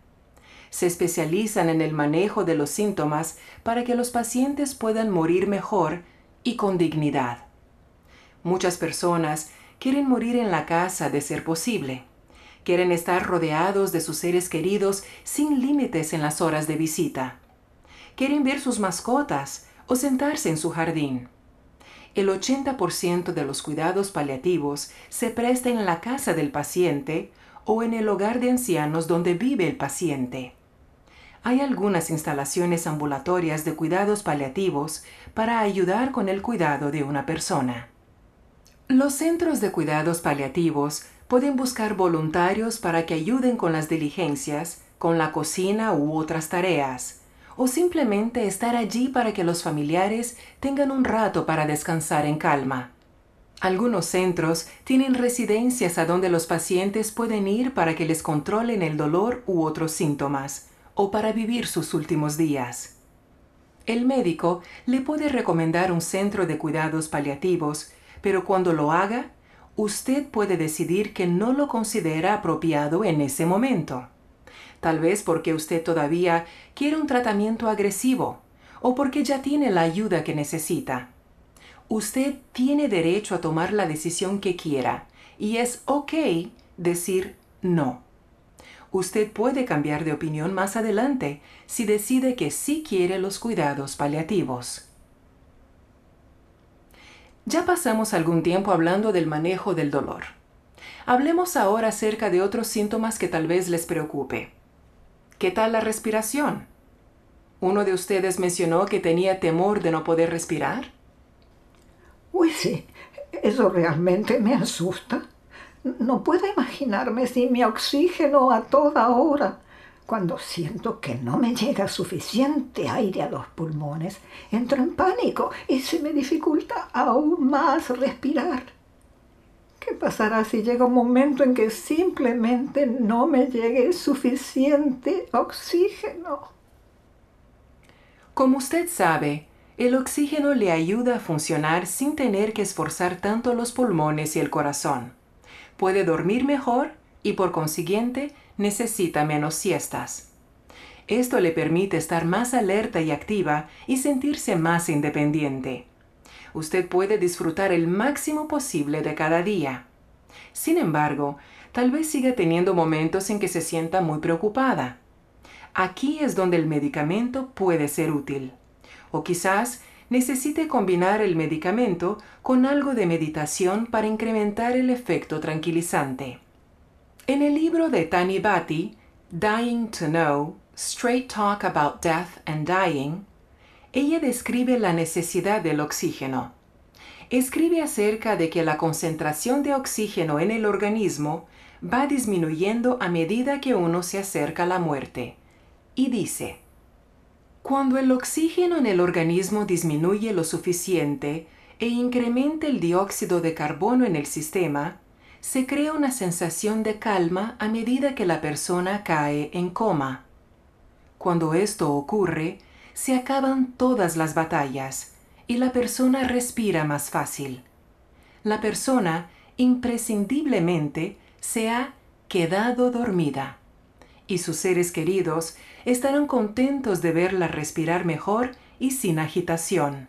Se especializan en el manejo de los síntomas para que los pacientes puedan morir mejor y con dignidad. Muchas personas quieren morir en la casa de ser posible. Quieren estar rodeados de sus seres queridos sin límites en las horas de visita. Quieren ver sus mascotas o sentarse en su jardín el 80% de los cuidados paliativos se presta en la casa del paciente o en el hogar de ancianos donde vive el paciente. Hay algunas instalaciones ambulatorias de cuidados paliativos para ayudar con el cuidado de una persona. Los centros de cuidados paliativos pueden buscar voluntarios para que ayuden con las diligencias, con la cocina u otras tareas, o simplemente estar allí para que los familiares tengan un rato para descansar en calma. Algunos centros tienen residencias a donde los pacientes pueden ir para que les controlen el dolor u otros síntomas, o para vivir sus últimos días. El médico le puede recomendar un centro de cuidados paliativos, pero cuando lo haga, usted puede decidir que no lo considera apropiado en ese momento tal vez porque usted todavía quiere un tratamiento agresivo o porque ya tiene la ayuda que necesita. Usted tiene derecho a tomar la decisión que quiera y es ok decir no. Usted puede cambiar de opinión más adelante si decide que sí quiere los cuidados paliativos. Ya pasamos algún tiempo hablando del manejo del dolor. Hablemos ahora acerca de otros síntomas que tal vez les preocupe. ¿Qué tal la respiración? ¿Uno de ustedes mencionó que tenía temor de no poder respirar? Uy, sí, eso realmente me asusta. No puedo imaginarme sin mi oxígeno a toda hora. Cuando siento que no me llega suficiente aire a los pulmones, entro en pánico y se me dificulta aún más respirar. ¿Qué pasará si llega un momento en que simplemente no me llegue suficiente oxígeno? Como usted sabe, el oxígeno le ayuda a funcionar sin tener que esforzar tanto los pulmones y el corazón. Puede dormir mejor y por consiguiente necesita menos siestas. Esto le permite estar más alerta y activa y sentirse más independiente. Usted puede disfrutar el máximo posible de cada día. Sin embargo, tal vez siga teniendo momentos en que se sienta muy preocupada. Aquí es donde el medicamento puede ser útil. O quizás necesite combinar el medicamento con algo de meditación para incrementar el efecto tranquilizante. En el libro de Tani Bhatti, Dying to Know, Straight Talk About Death and Dying, ella describe la necesidad del oxígeno. Escribe acerca de que la concentración de oxígeno en el organismo va disminuyendo a medida que uno se acerca a la muerte. Y dice, cuando el oxígeno en el organismo disminuye lo suficiente e incrementa el dióxido de carbono en el sistema, se crea una sensación de calma a medida que la persona cae en coma. Cuando esto ocurre, se acaban todas las batallas y la persona respira más fácil. La persona imprescindiblemente se ha quedado dormida y sus seres queridos estarán contentos de verla respirar mejor y sin agitación.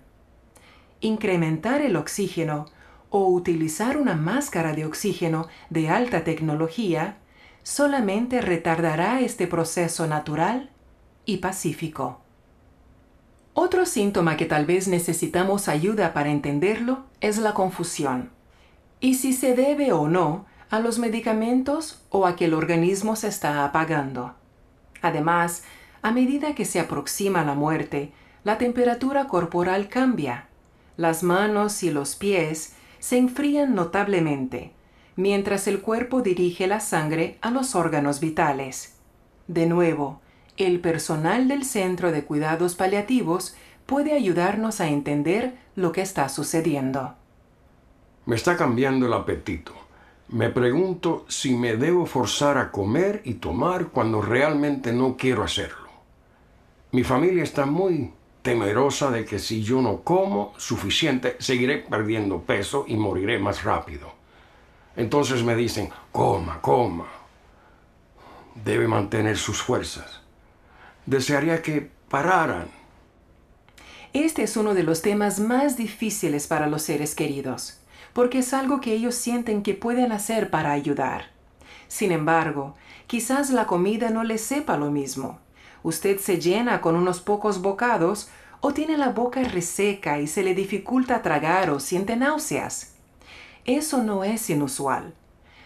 Incrementar el oxígeno o utilizar una máscara de oxígeno de alta tecnología solamente retardará este proceso natural y pacífico. Otro síntoma que tal vez necesitamos ayuda para entenderlo es la confusión. Y si se debe o no a los medicamentos o a que el organismo se está apagando. Además, a medida que se aproxima la muerte, la temperatura corporal cambia. Las manos y los pies se enfrían notablemente, mientras el cuerpo dirige la sangre a los órganos vitales. De nuevo, el personal del Centro de Cuidados Paliativos puede ayudarnos a entender lo que está sucediendo. Me está cambiando el apetito. Me pregunto si me debo forzar a comer y tomar cuando realmente no quiero hacerlo. Mi familia está muy temerosa de que si yo no como suficiente, seguiré perdiendo peso y moriré más rápido. Entonces me dicen, coma, coma. Debe mantener sus fuerzas. Desearía que pararan. Este es uno de los temas más difíciles para los seres queridos, porque es algo que ellos sienten que pueden hacer para ayudar. Sin embargo, quizás la comida no les sepa lo mismo usted se llena con unos pocos bocados o tiene la boca reseca y se le dificulta tragar o siente náuseas. Eso no es inusual.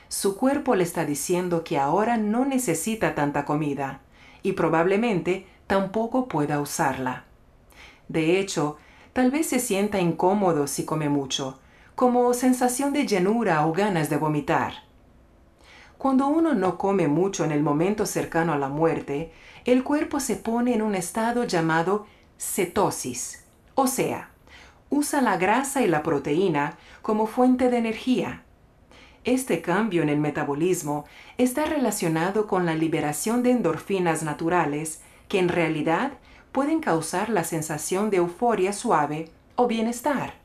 Su cuerpo le está diciendo que ahora no necesita tanta comida y probablemente tampoco pueda usarla. De hecho, tal vez se sienta incómodo si come mucho, como sensación de llenura o ganas de vomitar. Cuando uno no come mucho en el momento cercano a la muerte, el cuerpo se pone en un estado llamado cetosis, o sea, usa la grasa y la proteína como fuente de energía. Este cambio en el metabolismo está relacionado con la liberación de endorfinas naturales que en realidad pueden causar la sensación de euforia suave o bienestar.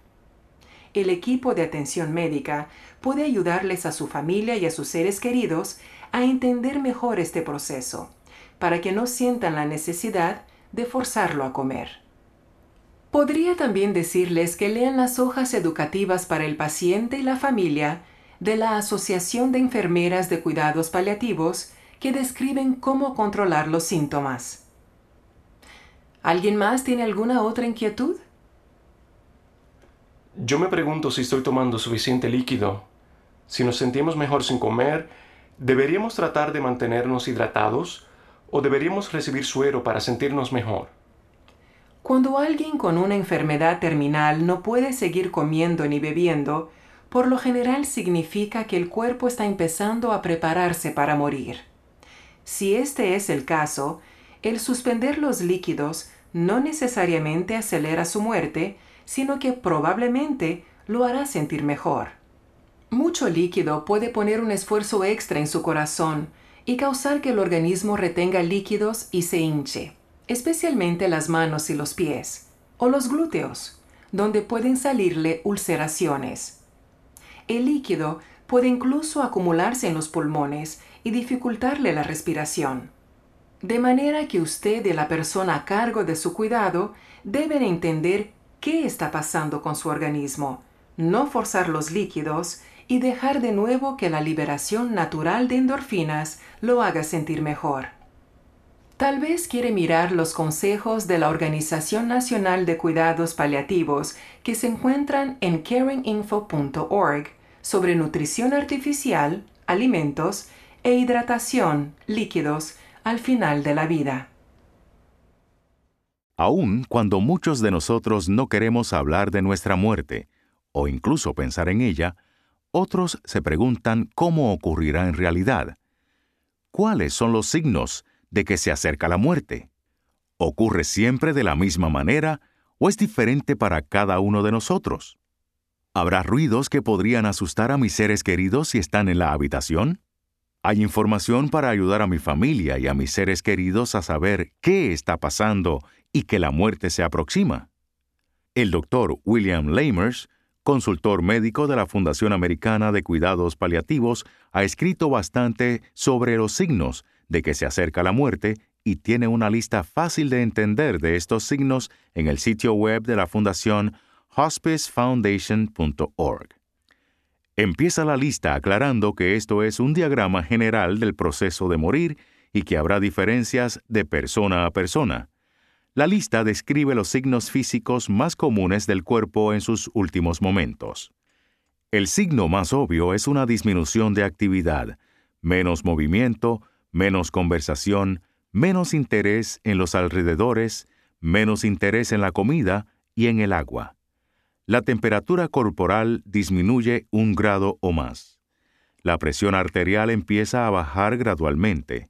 El equipo de atención médica puede ayudarles a su familia y a sus seres queridos a entender mejor este proceso para que no sientan la necesidad de forzarlo a comer. Podría también decirles que lean las hojas educativas para el paciente y la familia de la Asociación de Enfermeras de Cuidados Paliativos que describen cómo controlar los síntomas. ¿Alguien más tiene alguna otra inquietud? Yo me pregunto si estoy tomando suficiente líquido. Si nos sentimos mejor sin comer, ¿deberíamos tratar de mantenernos hidratados o deberíamos recibir suero para sentirnos mejor? Cuando alguien con una enfermedad terminal no puede seguir comiendo ni bebiendo, por lo general significa que el cuerpo está empezando a prepararse para morir. Si este es el caso, el suspender los líquidos no necesariamente acelera su muerte, sino que probablemente lo hará sentir mejor. Mucho líquido puede poner un esfuerzo extra en su corazón y causar que el organismo retenga líquidos y se hinche, especialmente las manos y los pies, o los glúteos, donde pueden salirle ulceraciones. El líquido puede incluso acumularse en los pulmones y dificultarle la respiración. De manera que usted y la persona a cargo de su cuidado deben entender qué está pasando con su organismo, no forzar los líquidos y dejar de nuevo que la liberación natural de endorfinas lo haga sentir mejor. Tal vez quiere mirar los consejos de la Organización Nacional de Cuidados Paliativos que se encuentran en caringinfo.org sobre nutrición artificial, alimentos e hidratación, líquidos, al final de la vida. Aun cuando muchos de nosotros no queremos hablar de nuestra muerte, o incluso pensar en ella, otros se preguntan cómo ocurrirá en realidad. ¿Cuáles son los signos de que se acerca la muerte? ¿Ocurre siempre de la misma manera o es diferente para cada uno de nosotros? ¿Habrá ruidos que podrían asustar a mis seres queridos si están en la habitación? Hay información para ayudar a mi familia y a mis seres queridos a saber qué está pasando y que la muerte se aproxima. El doctor William Lamers, consultor médico de la Fundación Americana de Cuidados Paliativos, ha escrito bastante sobre los signos de que se acerca la muerte y tiene una lista fácil de entender de estos signos en el sitio web de la Fundación hospicefoundation.org. Empieza la lista aclarando que esto es un diagrama general del proceso de morir y que habrá diferencias de persona a persona. La lista describe los signos físicos más comunes del cuerpo en sus últimos momentos. El signo más obvio es una disminución de actividad, menos movimiento, menos conversación, menos interés en los alrededores, menos interés en la comida y en el agua la temperatura corporal disminuye un grado o más. La presión arterial empieza a bajar gradualmente.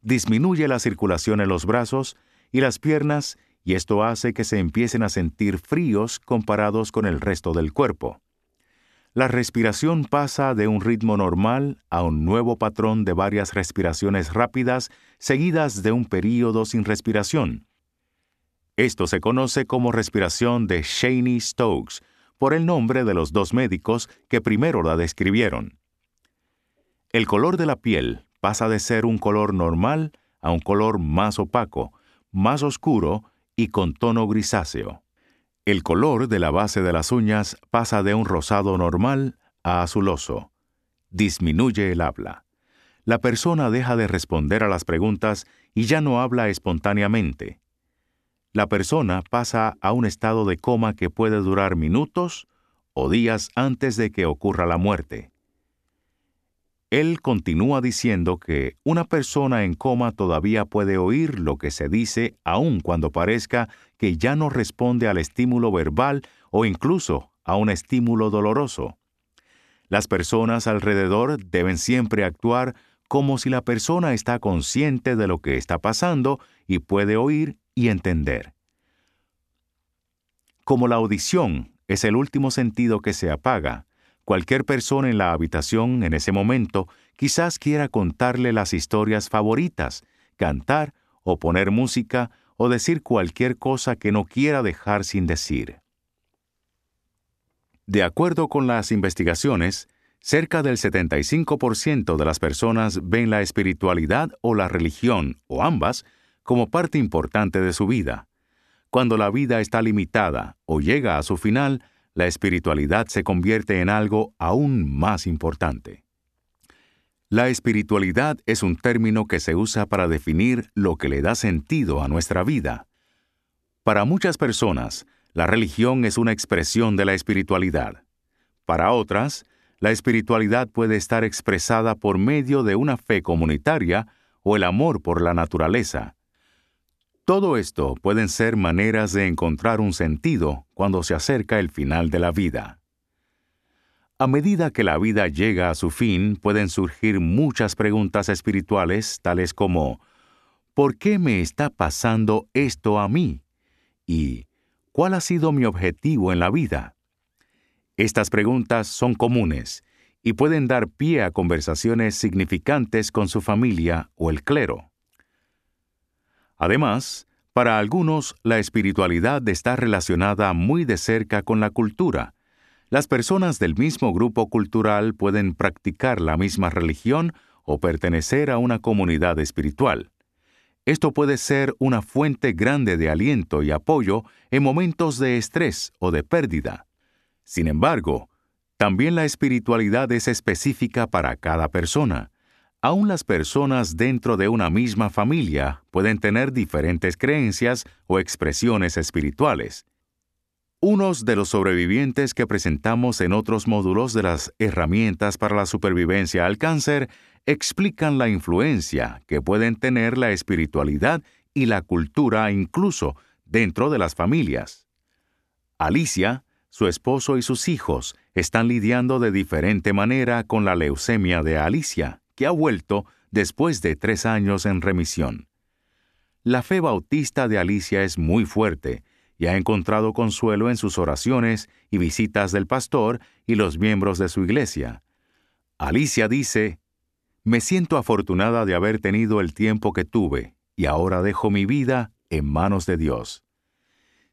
Disminuye la circulación en los brazos y las piernas y esto hace que se empiecen a sentir fríos comparados con el resto del cuerpo. La respiración pasa de un ritmo normal a un nuevo patrón de varias respiraciones rápidas seguidas de un período sin respiración, esto se conoce como respiración de Shaney-Stokes, por el nombre de los dos médicos que primero la describieron. El color de la piel pasa de ser un color normal a un color más opaco, más oscuro y con tono grisáceo. El color de la base de las uñas pasa de un rosado normal a azuloso. Disminuye el habla. La persona deja de responder a las preguntas y ya no habla espontáneamente la persona pasa a un estado de coma que puede durar minutos o días antes de que ocurra la muerte. Él continúa diciendo que una persona en coma todavía puede oír lo que se dice aun cuando parezca que ya no responde al estímulo verbal o incluso a un estímulo doloroso. Las personas alrededor deben siempre actuar como si la persona está consciente de lo que está pasando y puede oír y entender. Como la audición es el último sentido que se apaga, cualquier persona en la habitación en ese momento quizás quiera contarle las historias favoritas, cantar o poner música o decir cualquier cosa que no quiera dejar sin decir. De acuerdo con las investigaciones, cerca del 75% de las personas ven la espiritualidad o la religión, o ambas, como parte importante de su vida. Cuando la vida está limitada o llega a su final, la espiritualidad se convierte en algo aún más importante. La espiritualidad es un término que se usa para definir lo que le da sentido a nuestra vida. Para muchas personas, la religión es una expresión de la espiritualidad. Para otras, la espiritualidad puede estar expresada por medio de una fe comunitaria o el amor por la naturaleza. Todo esto pueden ser maneras de encontrar un sentido cuando se acerca el final de la vida. A medida que la vida llega a su fin, pueden surgir muchas preguntas espirituales, tales como ¿por qué me está pasando esto a mí? y ¿cuál ha sido mi objetivo en la vida? Estas preguntas son comunes y pueden dar pie a conversaciones significantes con su familia o el clero. Además, para algunos la espiritualidad está relacionada muy de cerca con la cultura. Las personas del mismo grupo cultural pueden practicar la misma religión o pertenecer a una comunidad espiritual. Esto puede ser una fuente grande de aliento y apoyo en momentos de estrés o de pérdida. Sin embargo, también la espiritualidad es específica para cada persona. Aún las personas dentro de una misma familia pueden tener diferentes creencias o expresiones espirituales. Unos de los sobrevivientes que presentamos en otros módulos de las herramientas para la supervivencia al cáncer explican la influencia que pueden tener la espiritualidad y la cultura incluso dentro de las familias. Alicia, su esposo y sus hijos están lidiando de diferente manera con la leucemia de Alicia que ha vuelto después de tres años en remisión. La fe bautista de Alicia es muy fuerte y ha encontrado consuelo en sus oraciones y visitas del pastor y los miembros de su iglesia. Alicia dice, Me siento afortunada de haber tenido el tiempo que tuve y ahora dejo mi vida en manos de Dios.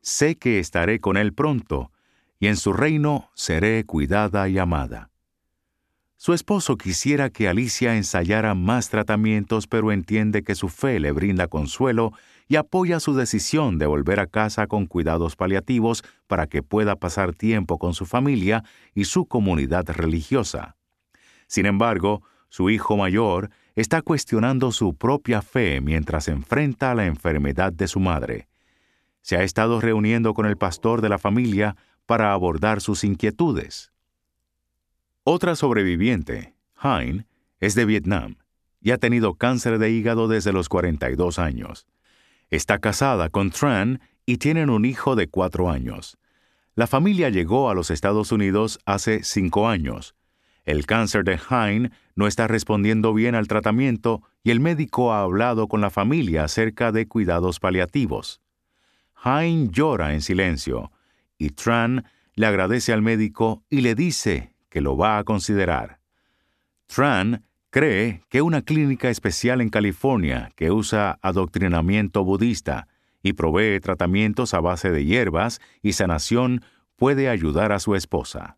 Sé que estaré con Él pronto y en su reino seré cuidada y amada. Su esposo quisiera que Alicia ensayara más tratamientos, pero entiende que su fe le brinda consuelo y apoya su decisión de volver a casa con cuidados paliativos para que pueda pasar tiempo con su familia y su comunidad religiosa. Sin embargo, su hijo mayor está cuestionando su propia fe mientras enfrenta la enfermedad de su madre. Se ha estado reuniendo con el pastor de la familia para abordar sus inquietudes. Otra sobreviviente, Hein, es de Vietnam y ha tenido cáncer de hígado desde los 42 años. Está casada con Tran y tienen un hijo de cuatro años. La familia llegó a los Estados Unidos hace cinco años. El cáncer de Hein no está respondiendo bien al tratamiento y el médico ha hablado con la familia acerca de cuidados paliativos. Hein llora en silencio y Tran le agradece al médico y le dice que lo va a considerar. Tran cree que una clínica especial en California que usa adoctrinamiento budista y provee tratamientos a base de hierbas y sanación puede ayudar a su esposa.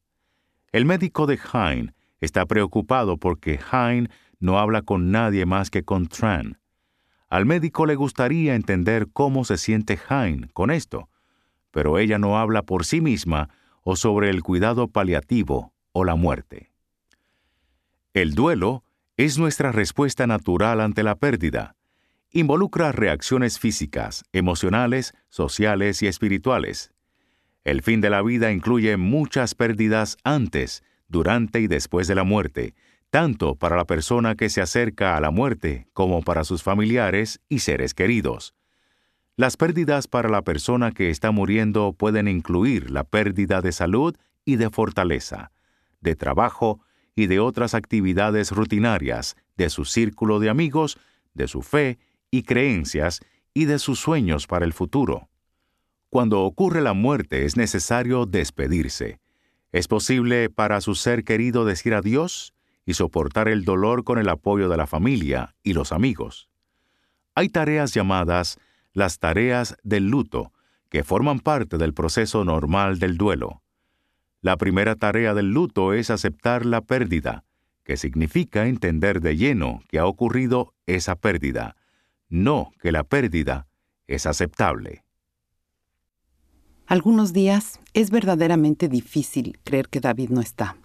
El médico de Hein está preocupado porque Hein no habla con nadie más que con Tran. Al médico le gustaría entender cómo se siente Hein con esto, pero ella no habla por sí misma o sobre el cuidado paliativo o la muerte. El duelo es nuestra respuesta natural ante la pérdida. Involucra reacciones físicas, emocionales, sociales y espirituales. El fin de la vida incluye muchas pérdidas antes, durante y después de la muerte, tanto para la persona que se acerca a la muerte como para sus familiares y seres queridos. Las pérdidas para la persona que está muriendo pueden incluir la pérdida de salud y de fortaleza, de trabajo y de otras actividades rutinarias, de su círculo de amigos, de su fe y creencias y de sus sueños para el futuro. Cuando ocurre la muerte es necesario despedirse. Es posible para su ser querido decir adiós y soportar el dolor con el apoyo de la familia y los amigos. Hay tareas llamadas las tareas del luto, que forman parte del proceso normal del duelo. La primera tarea del luto es aceptar la pérdida, que significa entender de lleno que ha ocurrido esa pérdida, no que la pérdida es aceptable. Algunos días es verdaderamente difícil creer que David no está.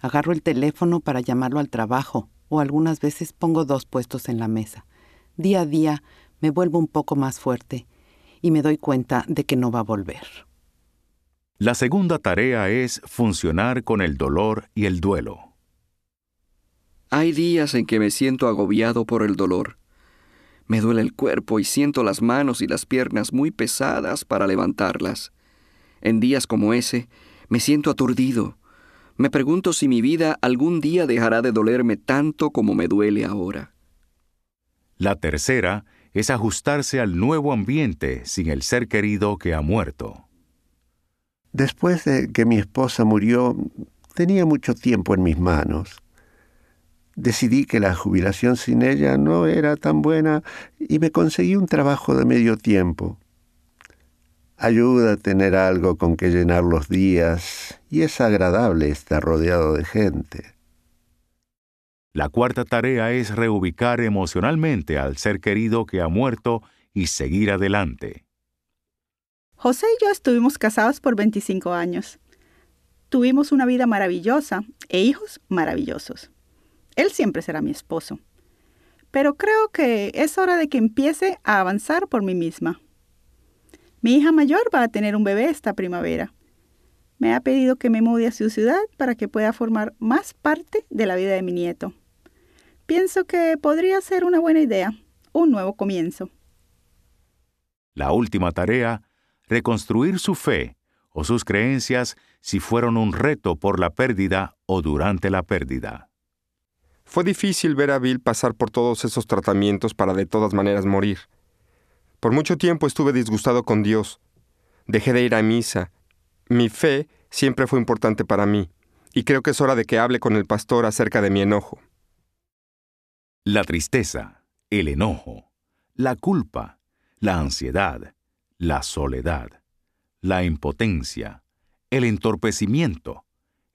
Agarro el teléfono para llamarlo al trabajo o algunas veces pongo dos puestos en la mesa. Día a día me vuelvo un poco más fuerte y me doy cuenta de que no va a volver. La segunda tarea es funcionar con el dolor y el duelo. Hay días en que me siento agobiado por el dolor. Me duele el cuerpo y siento las manos y las piernas muy pesadas para levantarlas. En días como ese, me siento aturdido. Me pregunto si mi vida algún día dejará de dolerme tanto como me duele ahora. La tercera es ajustarse al nuevo ambiente sin el ser querido que ha muerto. Después de que mi esposa murió, tenía mucho tiempo en mis manos. Decidí que la jubilación sin ella no era tan buena y me conseguí un trabajo de medio tiempo. Ayuda a tener algo con que llenar los días y es agradable estar rodeado de gente. La cuarta tarea es reubicar emocionalmente al ser querido que ha muerto y seguir adelante. José y yo estuvimos casados por 25 años. Tuvimos una vida maravillosa e hijos maravillosos. Él siempre será mi esposo. Pero creo que es hora de que empiece a avanzar por mí misma. Mi hija mayor va a tener un bebé esta primavera. Me ha pedido que me mude a su ciudad para que pueda formar más parte de la vida de mi nieto. Pienso que podría ser una buena idea, un nuevo comienzo. La última tarea, reconstruir su fe o sus creencias si fueron un reto por la pérdida o durante la pérdida. Fue difícil ver a Bill pasar por todos esos tratamientos para de todas maneras morir. Por mucho tiempo estuve disgustado con Dios. Dejé de ir a misa. Mi fe siempre fue importante para mí, y creo que es hora de que hable con el pastor acerca de mi enojo. La tristeza, el enojo, la culpa, la ansiedad, la soledad, la impotencia, el entorpecimiento,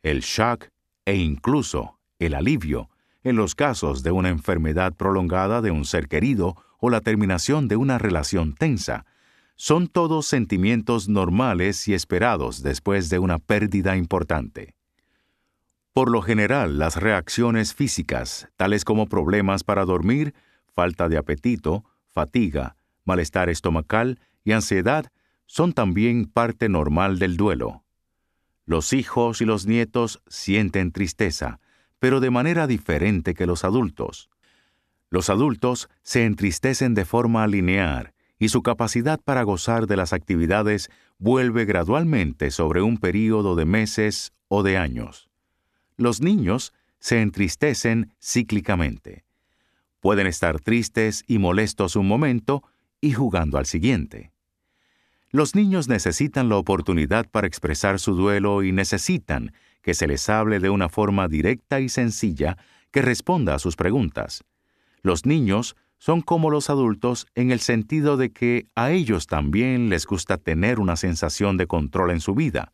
el shock e incluso el alivio en los casos de una enfermedad prolongada de un ser querido o la terminación de una relación tensa, son todos sentimientos normales y esperados después de una pérdida importante. Por lo general, las reacciones físicas, tales como problemas para dormir, falta de apetito, fatiga, malestar estomacal y ansiedad, son también parte normal del duelo. Los hijos y los nietos sienten tristeza, pero de manera diferente que los adultos. Los adultos se entristecen de forma lineal y su capacidad para gozar de las actividades vuelve gradualmente sobre un período de meses o de años. Los niños se entristecen cíclicamente. Pueden estar tristes y molestos un momento y jugando al siguiente. Los niños necesitan la oportunidad para expresar su duelo y necesitan que se les hable de una forma directa y sencilla que responda a sus preguntas. Los niños son como los adultos en el sentido de que a ellos también les gusta tener una sensación de control en su vida.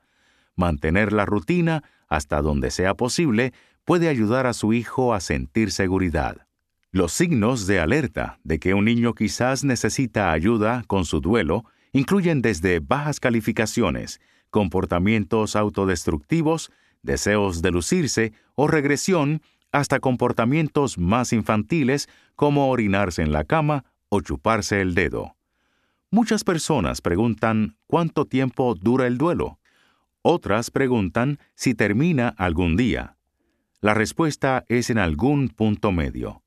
Mantener la rutina hasta donde sea posible puede ayudar a su hijo a sentir seguridad. Los signos de alerta de que un niño quizás necesita ayuda con su duelo incluyen desde bajas calificaciones, comportamientos autodestructivos, deseos de lucirse o regresión hasta comportamientos más infantiles como orinarse en la cama o chuparse el dedo. Muchas personas preguntan cuánto tiempo dura el duelo. Otras preguntan si termina algún día. La respuesta es en algún punto medio.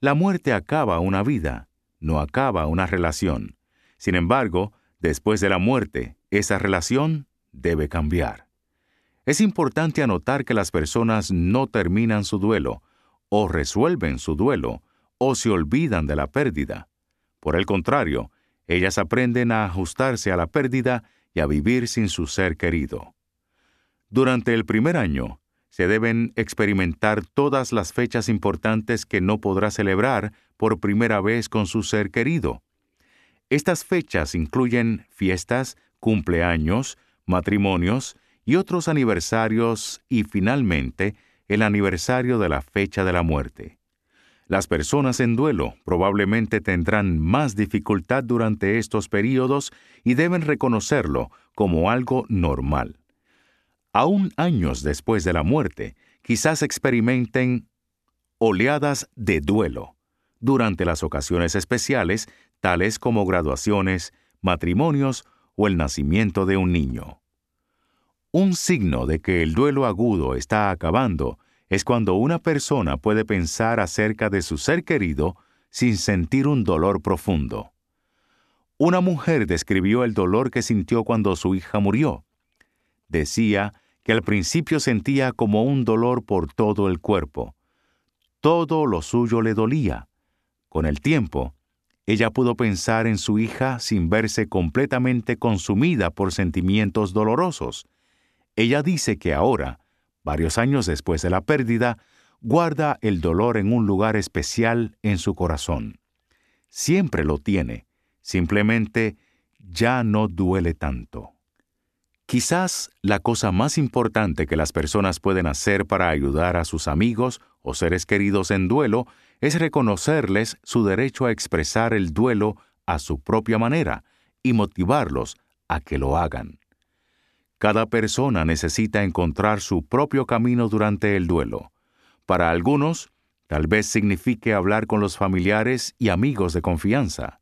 La muerte acaba una vida, no acaba una relación. Sin embargo, después de la muerte, esa relación debe cambiar. Es importante anotar que las personas no terminan su duelo, o resuelven su duelo, o se olvidan de la pérdida. Por el contrario, ellas aprenden a ajustarse a la pérdida y a vivir sin su ser querido. Durante el primer año, se deben experimentar todas las fechas importantes que no podrá celebrar por primera vez con su ser querido. Estas fechas incluyen fiestas, cumpleaños, matrimonios, y otros aniversarios y finalmente el aniversario de la fecha de la muerte. Las personas en duelo probablemente tendrán más dificultad durante estos periodos y deben reconocerlo como algo normal. Aún años después de la muerte, quizás experimenten oleadas de duelo durante las ocasiones especiales, tales como graduaciones, matrimonios o el nacimiento de un niño. Un signo de que el duelo agudo está acabando es cuando una persona puede pensar acerca de su ser querido sin sentir un dolor profundo. Una mujer describió el dolor que sintió cuando su hija murió. Decía que al principio sentía como un dolor por todo el cuerpo. Todo lo suyo le dolía. Con el tiempo, ella pudo pensar en su hija sin verse completamente consumida por sentimientos dolorosos. Ella dice que ahora, varios años después de la pérdida, guarda el dolor en un lugar especial en su corazón. Siempre lo tiene, simplemente ya no duele tanto. Quizás la cosa más importante que las personas pueden hacer para ayudar a sus amigos o seres queridos en duelo es reconocerles su derecho a expresar el duelo a su propia manera y motivarlos a que lo hagan. Cada persona necesita encontrar su propio camino durante el duelo. Para algunos, tal vez signifique hablar con los familiares y amigos de confianza.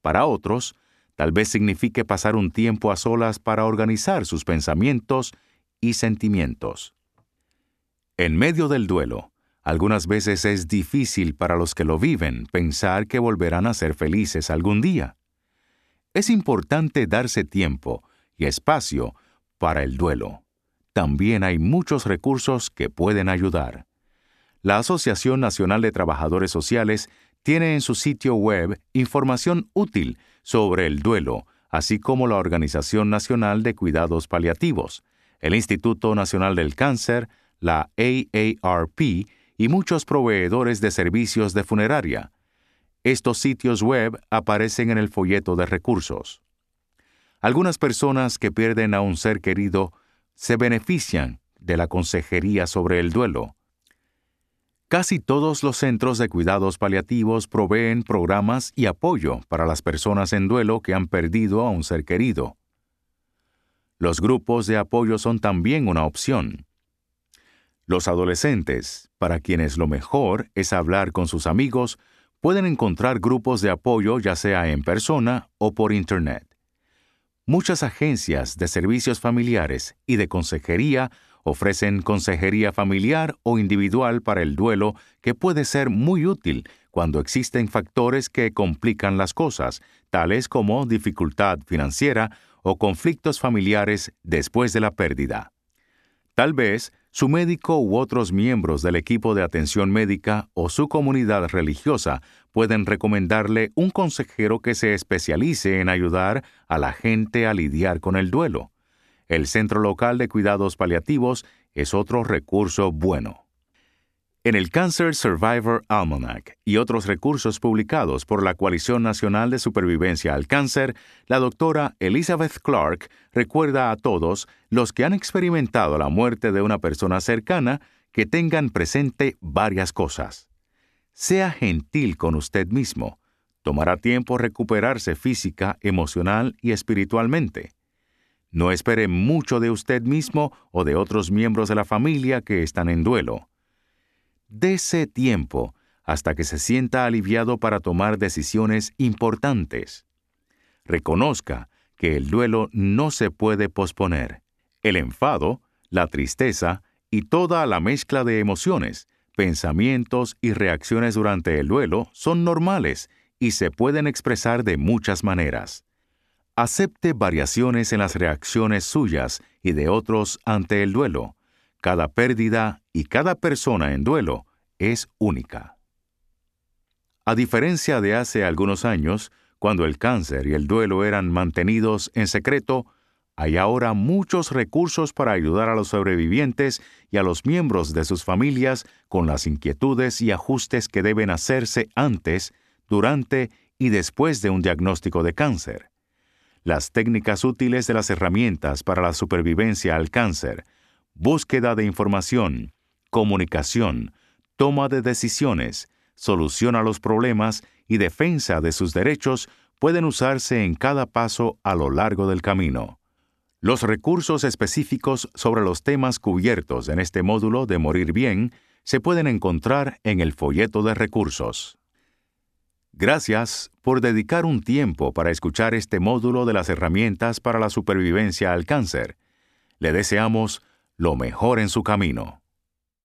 Para otros, tal vez signifique pasar un tiempo a solas para organizar sus pensamientos y sentimientos. En medio del duelo, algunas veces es difícil para los que lo viven pensar que volverán a ser felices algún día. Es importante darse tiempo y espacio para el duelo. También hay muchos recursos que pueden ayudar. La Asociación Nacional de Trabajadores Sociales tiene en su sitio web información útil sobre el duelo, así como la Organización Nacional de Cuidados Paliativos, el Instituto Nacional del Cáncer, la AARP y muchos proveedores de servicios de funeraria. Estos sitios web aparecen en el folleto de recursos. Algunas personas que pierden a un ser querido se benefician de la consejería sobre el duelo. Casi todos los centros de cuidados paliativos proveen programas y apoyo para las personas en duelo que han perdido a un ser querido. Los grupos de apoyo son también una opción. Los adolescentes, para quienes lo mejor es hablar con sus amigos, pueden encontrar grupos de apoyo ya sea en persona o por Internet. Muchas agencias de servicios familiares y de consejería ofrecen consejería familiar o individual para el duelo que puede ser muy útil cuando existen factores que complican las cosas, tales como dificultad financiera o conflictos familiares después de la pérdida. Tal vez su médico u otros miembros del equipo de atención médica o su comunidad religiosa pueden recomendarle un consejero que se especialice en ayudar a la gente a lidiar con el duelo. El Centro Local de Cuidados Paliativos es otro recurso bueno. En el Cancer Survivor Almanac y otros recursos publicados por la Coalición Nacional de Supervivencia al Cáncer, la doctora Elizabeth Clark recuerda a todos los que han experimentado la muerte de una persona cercana que tengan presente varias cosas. Sea gentil con usted mismo. Tomará tiempo recuperarse física, emocional y espiritualmente. No espere mucho de usted mismo o de otros miembros de la familia que están en duelo Dese tiempo hasta que se sienta aliviado para tomar decisiones importantes. Reconozca que el duelo no se puede posponer. El enfado, la tristeza y toda la mezcla de emociones, pensamientos y reacciones durante el duelo son normales y se pueden expresar de muchas maneras. Acepte variaciones en las reacciones suyas y de otros ante el duelo. Cada pérdida y cada persona en duelo es única. A diferencia de hace algunos años, cuando el cáncer y el duelo eran mantenidos en secreto, hay ahora muchos recursos para ayudar a los sobrevivientes y a los miembros de sus familias con las inquietudes y ajustes que deben hacerse antes, durante y después de un diagnóstico de cáncer. Las técnicas útiles de las herramientas para la supervivencia al cáncer, búsqueda de información, comunicación, toma de decisiones, solución a los problemas y defensa de sus derechos pueden usarse en cada paso a lo largo del camino. Los recursos específicos sobre los temas cubiertos en este módulo de Morir Bien se pueden encontrar en el folleto de recursos. Gracias por dedicar un tiempo para escuchar este módulo de las herramientas para la supervivencia al cáncer. Le deseamos lo mejor en su camino.